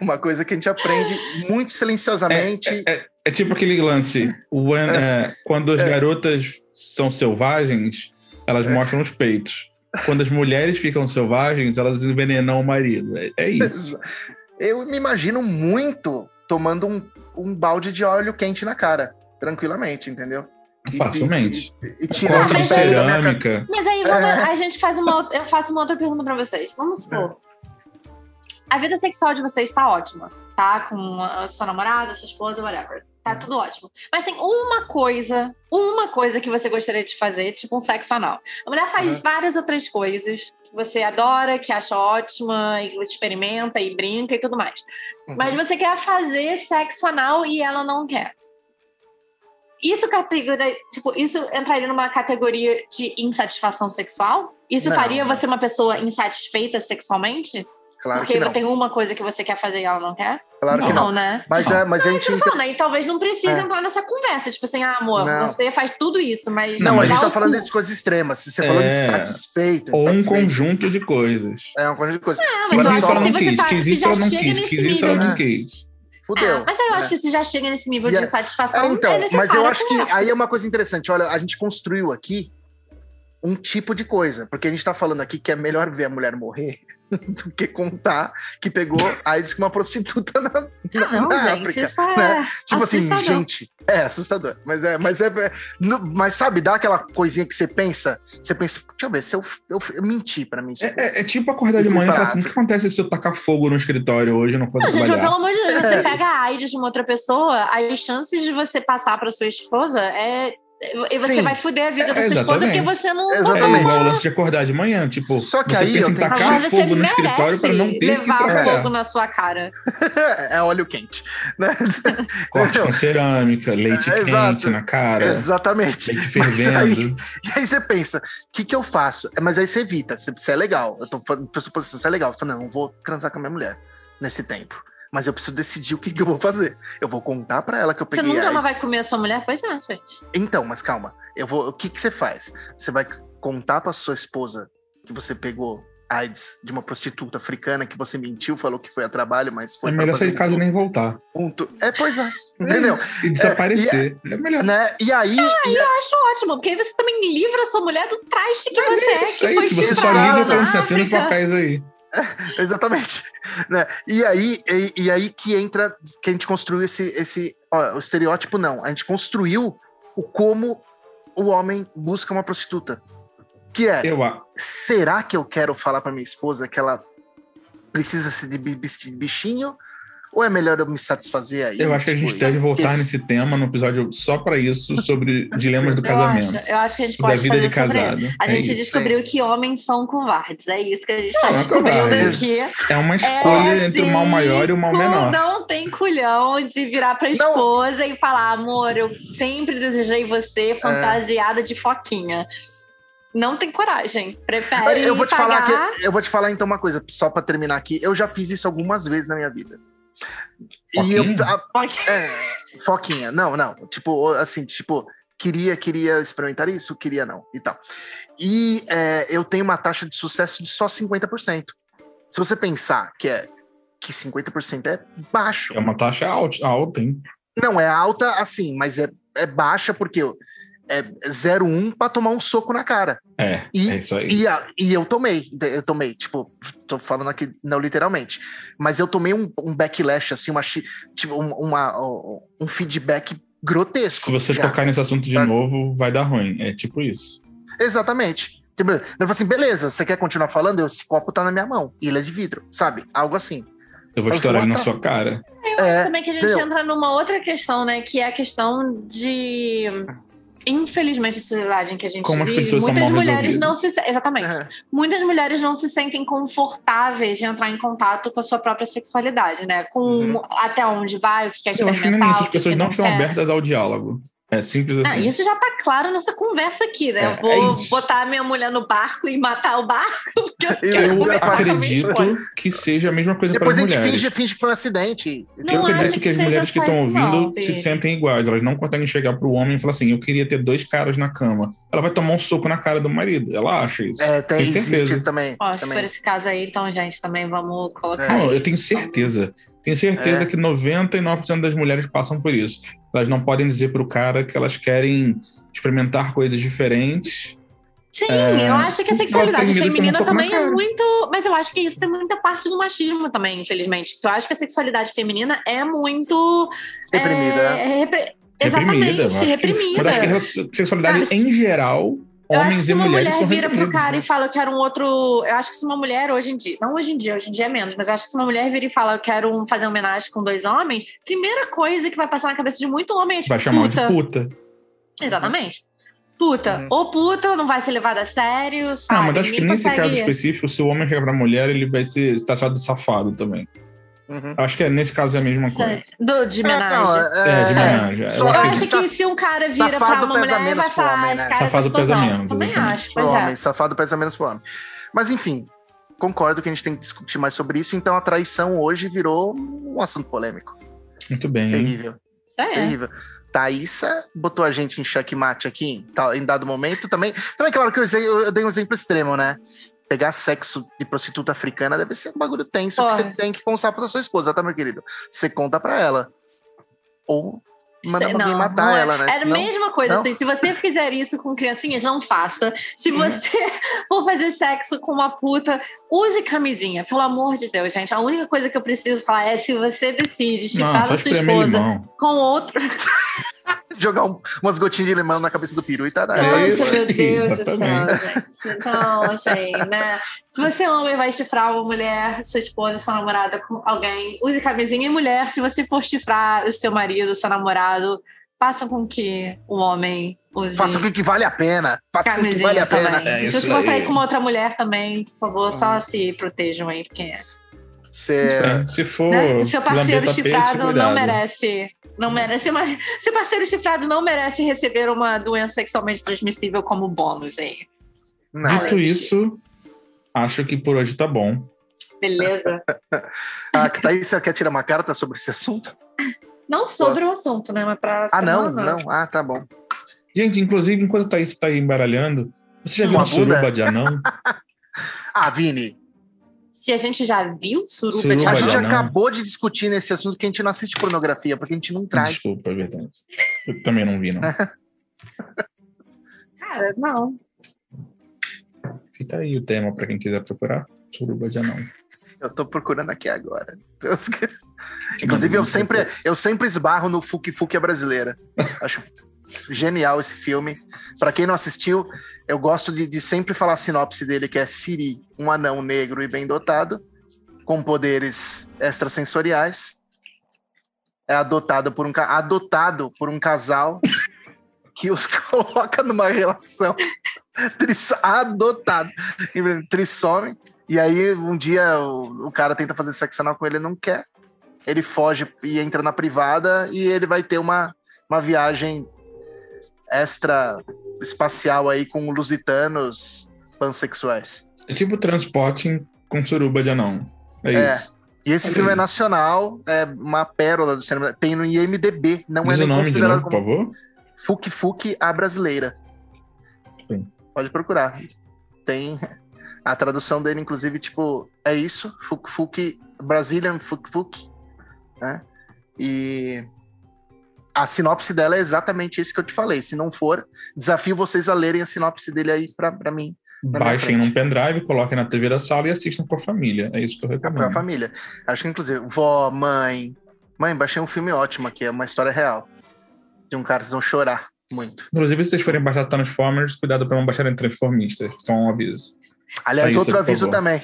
Uma coisa que a gente aprende muito silenciosamente. É, é tipo aquele lance. when, é, quando as garotas são selvagens, elas mostram os peitos. Quando as mulheres ficam selvagens, elas envenenam o marido. É, é isso. Eu me imagino muito tomando um, um balde de óleo quente na cara, tranquilamente, entendeu? Facilmente. E, e, e a de minha cerâmica. Mas aí vamos- É. a gente faz uma. outra- Eu faço uma outra pergunta pra vocês. Vamos supor. A vida sexual de vocês tá ótima, tá? Com a sua namorada, sua esposa, whatever. Tá tudo ótimo. Mas tem uma coisa, uma coisa que você gostaria de fazer, tipo um sexo anal. A mulher faz Uhum. várias outras coisas você adora, que acha ótima, e experimenta e brinca e tudo mais. Uhum. Mas você quer fazer sexo anal e ela não quer. Isso categoria, tipo, isso entraria numa categoria de insatisfação sexual? Isso Não, faria você uma pessoa insatisfeita sexualmente? Claro Porque que não. tem uma coisa que você quer fazer e ela não quer? Claro que não. né? Mas, é, mas a gente. Tá falando, aí talvez não precise É. entrar nessa conversa. Tipo assim, ah, amor, Não. você faz tudo isso, mas. Não, Não, a gente mas- tá falando cu. de coisas extremas. Você falou de É. satisfeito. Ou um conjunto de coisas. É um conjunto de coisas. Ah, Mas mas eu acho que não se você quis. tá, Quis se já não chega quis. nesse nível de. não. Fudeu. Ah, mas aí eu né? acho que se já chega nesse nível E de é- satisfação, É, então, é mas necessário eu acho que aí é uma coisa interessante. Olha, a gente construiu aqui um tipo de coisa, porque a gente tá falando aqui que é melhor ver a mulher morrer do que contar que pegou AIDS com uma prostituta na, na, Ah, não, na gente, África. isso é né? Tipo assim, assustador. gente, é assustador, mas é, mas é, é- no- mas sabe, dá aquela coisinha que você pensa, você pensa, deixa eu ver, se eu, eu, eu menti pra mim. É, é- é tipo acordar de manhã e pra falar assim: o que acontece se eu tacar fogo no escritório hoje não for Não, gente, trabalhar? pelo amor de Deus, você É. pega a AIDS de uma outra pessoa, as chances de você passar para sua esposa é. E você Sim. vai fuder a vida É, da sua esposa porque você não. É Exatamente. igual o lance de acordar de manhã. Tipo, Só que você aí pensa eu em tenho que- tacar você fogo no escritório para não ter que levar trabalhar. fogo na sua cara. é óleo quente, né? Corte com cerâmica, leite É, quente exato. na cara, Exatamente. leite fervendo. aí- E aí você pensa, o que, que eu faço? É, Mas aí você evita, se isso é legal. Eu tô falando pressuposição, isso é legal. Eu falo, não, eu vou transar com a minha mulher nesse tempo. Mas eu preciso decidir o que, que eu vou fazer. Eu vou contar pra ela que eu Você peguei nunca AIDS. mais vai comer a sua mulher? Pois é, gente. Então, mas calma. Eu vou. O que, que você faz? Você vai contar pra sua esposa que você pegou AIDS de uma prostituta africana que você mentiu, falou que foi a trabalho, mas foi É melhor sair de casa e nem voltar. ponto. É, pois é. Entendeu? E desaparecer. É, melhor. Né? E aí, Eu acho ótimo, porque aí você também livra a sua mulher do traste que você é, Isso que aí, foi se você só liga na falando assim, assina os papéis aí. Exatamente. Né? E aí, e, e aí que entra que a gente construiu esse, esse ó, o estereótipo não, a gente construiu o como o homem busca uma prostituta. Que é, Eu, será que eu quero falar pra minha esposa que ela precisa se de bichinho Ou é melhor eu me satisfazer aí? Eu acho que a gente Tipo, deve voltar esse- nesse tema no episódio só pra isso, sobre dilemas do Eu casamento. acho, eu acho que a gente a pode vida fazer de sobre casado. A É gente isso. descobriu que homens são covardes. É isso que a gente está Não, é descobrindo covarde. aqui. É uma É escolha entre o mal maior e o mal assim, menor. Não tem culhão de virar pra Não. esposa e falar, amor, eu sempre desejei É. você fantasiada de foquinha. Não tem coragem. Prefere Eu vou te pagar... falar que eu vou te falar então uma coisa, só pra terminar aqui. Eu já fiz isso algumas vezes na minha vida. E eu, Foquinha? a- é, foquinha, não, não. Tipo, assim, tipo, queria, queria experimentar isso, queria não, e tal. E é, eu tenho uma taxa de sucesso de só 50%. Se você pensar que é que 50% é baixo. É uma taxa alta, alta hein? Não, é alta assim, mas é, é baixa porque eu- é 0,1 pra tomar um soco na cara. É, E- é isso aí. E, a- e eu tomei, eu tomei, tipo, tô falando aqui não literalmente, mas eu tomei um, um backlash, assim, uma, tipo, um, uma- um feedback grotesco. Se você já. tocar nesse assunto de Tá. novo, vai dar ruim. É tipo isso. Exatamente. Tipo, Ele falou assim: beleza, você quer continuar falando? Eu, esse copo tá na minha mão, e ele é de vidro, sabe? Algo assim. Eu vou Eu estourar ele na vou sua cara. Eu É, acho também que a gente entendeu? entra numa outra questão, né? Que é a questão de. Infelizmente, a sociedade em que a gente Como vive, muitas mulheres não se. Exatamente. É. Muitas mulheres não se sentem confortáveis de entrar em contato com a sua própria sexualidade, né? Com Uhum. até onde vai, o que quer Eu acho que experimentar, isso. As pessoas que não estão quer. abertas ao diálogo. É simples Ah, assim. isso já tá claro nessa conversa aqui, né? É, eu vou é botar a minha mulher no barco e matar o barco. Porque eu Eu- acredito que seja a mesma coisa para Depois as a gente mulheres. finge, finge que foi um acidente. Não eu acho acredito que que as mulheres que estão ouvindo não, se sentem iguais. Elas não conseguem chegar pro homem e falar assim: eu queria ter dois caras na cama. Ela vai tomar um soco na cara do marido. Ela acha isso. É, tem, Tem existe certeza. também. Ó, se for também. esse caso aí, então, gente, também vamos colocar. É. Não, eu tenho certeza. Tenho certeza É. que 99% das mulheres passam por isso. Elas não podem dizer pro cara que elas querem experimentar coisas diferentes. Sim, É, eu acho que a sexualidade feminina também é cara. muito. Mas eu acho que isso tem muita parte do machismo também, infelizmente. Eu acho que a sexualidade feminina é muito. Reprimida. É, repre- Exatamente, reprimida. Eu acho que- reprimida. Mas acho que a sexualidade, em geral, Eu acho que se uma mulher são vira pro cara né? e fala, eu quero um outro. Eu acho que se uma mulher hoje em dia, não hoje em dia, hoje em dia é menos, mas eu acho que se uma mulher vira e fala, eu quero um- fazer uma homenagem com dois homens, primeira coisa que vai passar na cabeça de muito homem é tipo, Vai chamar puta. de puta. Exatamente. Puta. Uhum. Ou puta, não vai ser levada a sério, sabe? Não, mas acho que Ninguém nesse caso consegue- específico, se o homem chegar pra mulher, ele vai ser taxado de safado também. Uhum. Acho que é, nesse caso é a mesma coisa. Do, de homenagem. não, É, de homenagem. Só Eu acho que que se um cara vira pra Safado uma pesa mulher, menos vai pro falar, homem, esse né? cara é Safado pesa gostosão. menos, Também acho, pois homem, é. safado pesa menos pro homem. Mas enfim, concordo que a gente tem que discutir mais sobre isso, então a traição hoje virou um assunto polêmico. Muito bem. Terrível, Isso aí. terrível. Thaísa botou a gente em checkmate aqui em dado momento também. Também, claro que eu, usei- eu dei um exemplo extremo, né? Pegar sexo de prostituta africana deve ser um bagulho tenso que Porra. você tem que contar pra sua esposa, tá, meu querido? Você conta pra ela. Ou manda Sei- alguém não, matar não é- ela, né? É a Senão- mesma coisa, não? assim, se você fizer isso com criancinhas, não faça. Se você for fazer sexo com uma puta, use camisinha, pelo amor de Deus, gente. A única coisa que eu preciso falar é se você decide só a sua esposa com outro. Jogar um- umas gotinhas de limão na cabeça do peru e tá. É isso meu Deus do céu, gente. Então, assim, né? Se você é homem e vai chifrar uma mulher, sua esposa, sua namorada com alguém, use camisinha. E mulher, se você for chifrar o seu marido, o seu namorado, faça com que o homem use Faça o que, vale a pena. Faça o que, vale a também. pena. É se você for trair aí. com uma outra mulher também, por favor, só se protejam aí, porque Você. É, se for. né? o seu parceiro lamber tapete, chifrado não merece. Não merece uma, seu parceiro chifrado não merece receber uma doença sexualmente transmissível como bônus aí. Dito isso, acho que por hoje tá bom. Beleza? Ah, que Thaís, você quer tirar uma carta sobre esse assunto? Não sobre Posso? o assunto, né? Mas pra Ah, não, não. Ah, tá bom. Gente, inclusive, enquanto a Thaís tá aí embaralhando, você já viu Uma uma suruba de anão? Ah, Vini, Se a gente já viu suruba, Suruba de a gente acabou de discutir nesse assunto que a gente não assiste pornografia, porque a gente não traz. Desculpa, é verdade. Eu também não vi, não. cara, não. Fica aí o tema pra quem quiser procurar. Suruba de anão. Eu tô procurando aqui agora. Deus Inclusive, eu sempre, eu sempre esbarro no Fuki Fuki a brasileira. Acho genial esse filme. Pra quem não assistiu, eu gosto de, de sempre falar a sinopse dele, que é Siri, um anão negro e bem dotado, com poderes extrasensoriais, é adotado por um adotado por um casal que os coloca numa relação adotado trissome e aí um dia o, o cara tenta fazer sexo anal com ele, ele não quer. Ele foge e entra na privada e ele vai ter uma, uma viagem extra espacial aí com lusitanos pansexuais. É tipo transporte com suruba de anão. É, É. isso. E esse Olha filme é nacional, é uma pérola do cinema. Tem no IMDB, não Diz é o nem nome de considerado novo, por como favor. Fuki Fuki a brasileira. Sim. Pode procurar. Tem a tradução dele, inclusive, tipo, é isso, Fuki Fuki, Brazilian Fuki Fuki, né? E a sinopse dela é exatamente isso que eu te falei. Se não for, desafio vocês a lerem a sinopse dele aí pra mim, Baixem num pendrive, coloquem na TV da sala e assistam com a família. É isso que eu pra recomendo. família. Acho que, inclusive, vó, mãe. Mãe, baixei um filme ótimo aqui, é uma história real. De um cara, vocês vão chorar muito. Inclusive, se vocês forem baixar Transformers, cuidado pra não baixarem Transformistas. Só um aviso. Aliás, outro aviso também.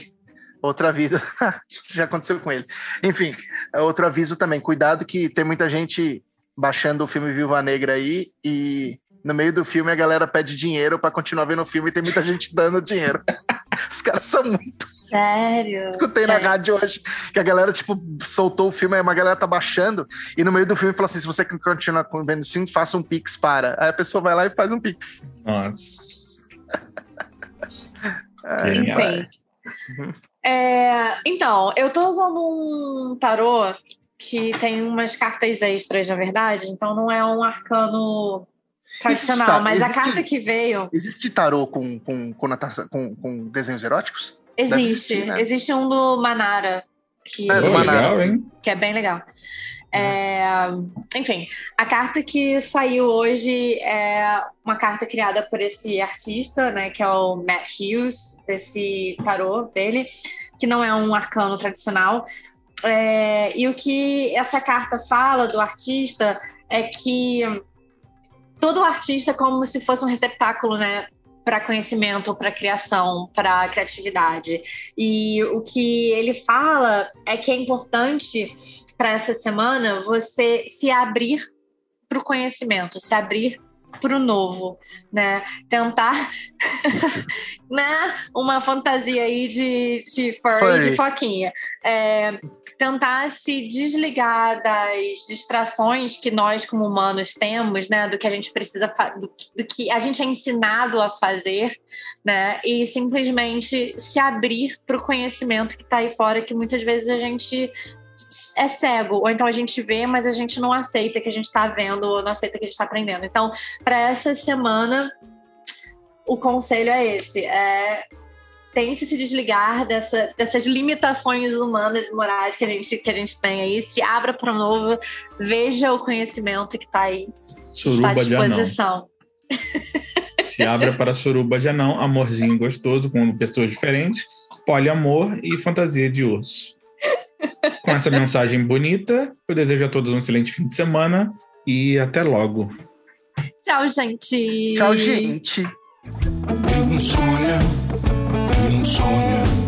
Outro aviso. Já aconteceu com ele. Enfim, é outro aviso também. Cuidado que tem muita gente baixando o filme Viúva Negra aí e no meio do filme a galera pede dinheiro pra continuar vendo o filme e tem muita gente dando dinheiro. Os caras são muito. Sério. Escutei na Gente. rádio hoje que a galera, tipo, soltou o filme, aí uma galera tá baixando e no meio do filme falou assim: se você quer continuar vendo o filme, faça um pix para. Aí a pessoa vai lá e faz um pix. Nossa. Enfim. Uhum. É, então, eu tô usando um tarô que tem umas cartas extras, na verdade, então não é um arcano tradicional, Existe- mas a existe- carta que veio Existe tarô com, com, com, com desenhos eróticos? Existe. existir, né? Existe um do Manara, que, É, do Manara, legal, que é bem legal. É, enfim, a carta que saiu hoje é uma carta criada por esse artista, né, que é o Matt Hughes, desse tarô dele, que não é um arcano tradicional. É, e o que essa carta fala do artista é que todo artista é como se fosse um receptáculo, né? Para conhecimento, para criação, para criatividade. E o que ele fala é que é importante para essa semana você se abrir para o conhecimento, se abrir para o novo, né? Tentar, né? Uma fantasia aí de, de furry, Furry. de foquinha. É, tentar se desligar das distrações que nós, como humanos, temos, né? Do que a gente precisa, do, do que a gente é ensinado a fazer, né? E simplesmente se abrir para o conhecimento que está aí fora, que muitas vezes a gente é cego, ou então a gente vê, mas a gente não aceita que a gente está vendo, ou não aceita que a gente está aprendendo. Então, para essa semana, o conselho é esse: é tente se desligar dessa, dessas limitações humanas e morais que a gente, que a gente tem aí, se abra para o novo, veja o conhecimento que está aí, está à disposição. Se abra para suruba de anão, amorzinho gostoso com pessoas diferentes, poliamor e fantasia de urso. Com essa mensagem bonita, eu desejo a todos um excelente fim de semana e até logo. Tchau, gente. Tchau, gente. Insônia, insônia.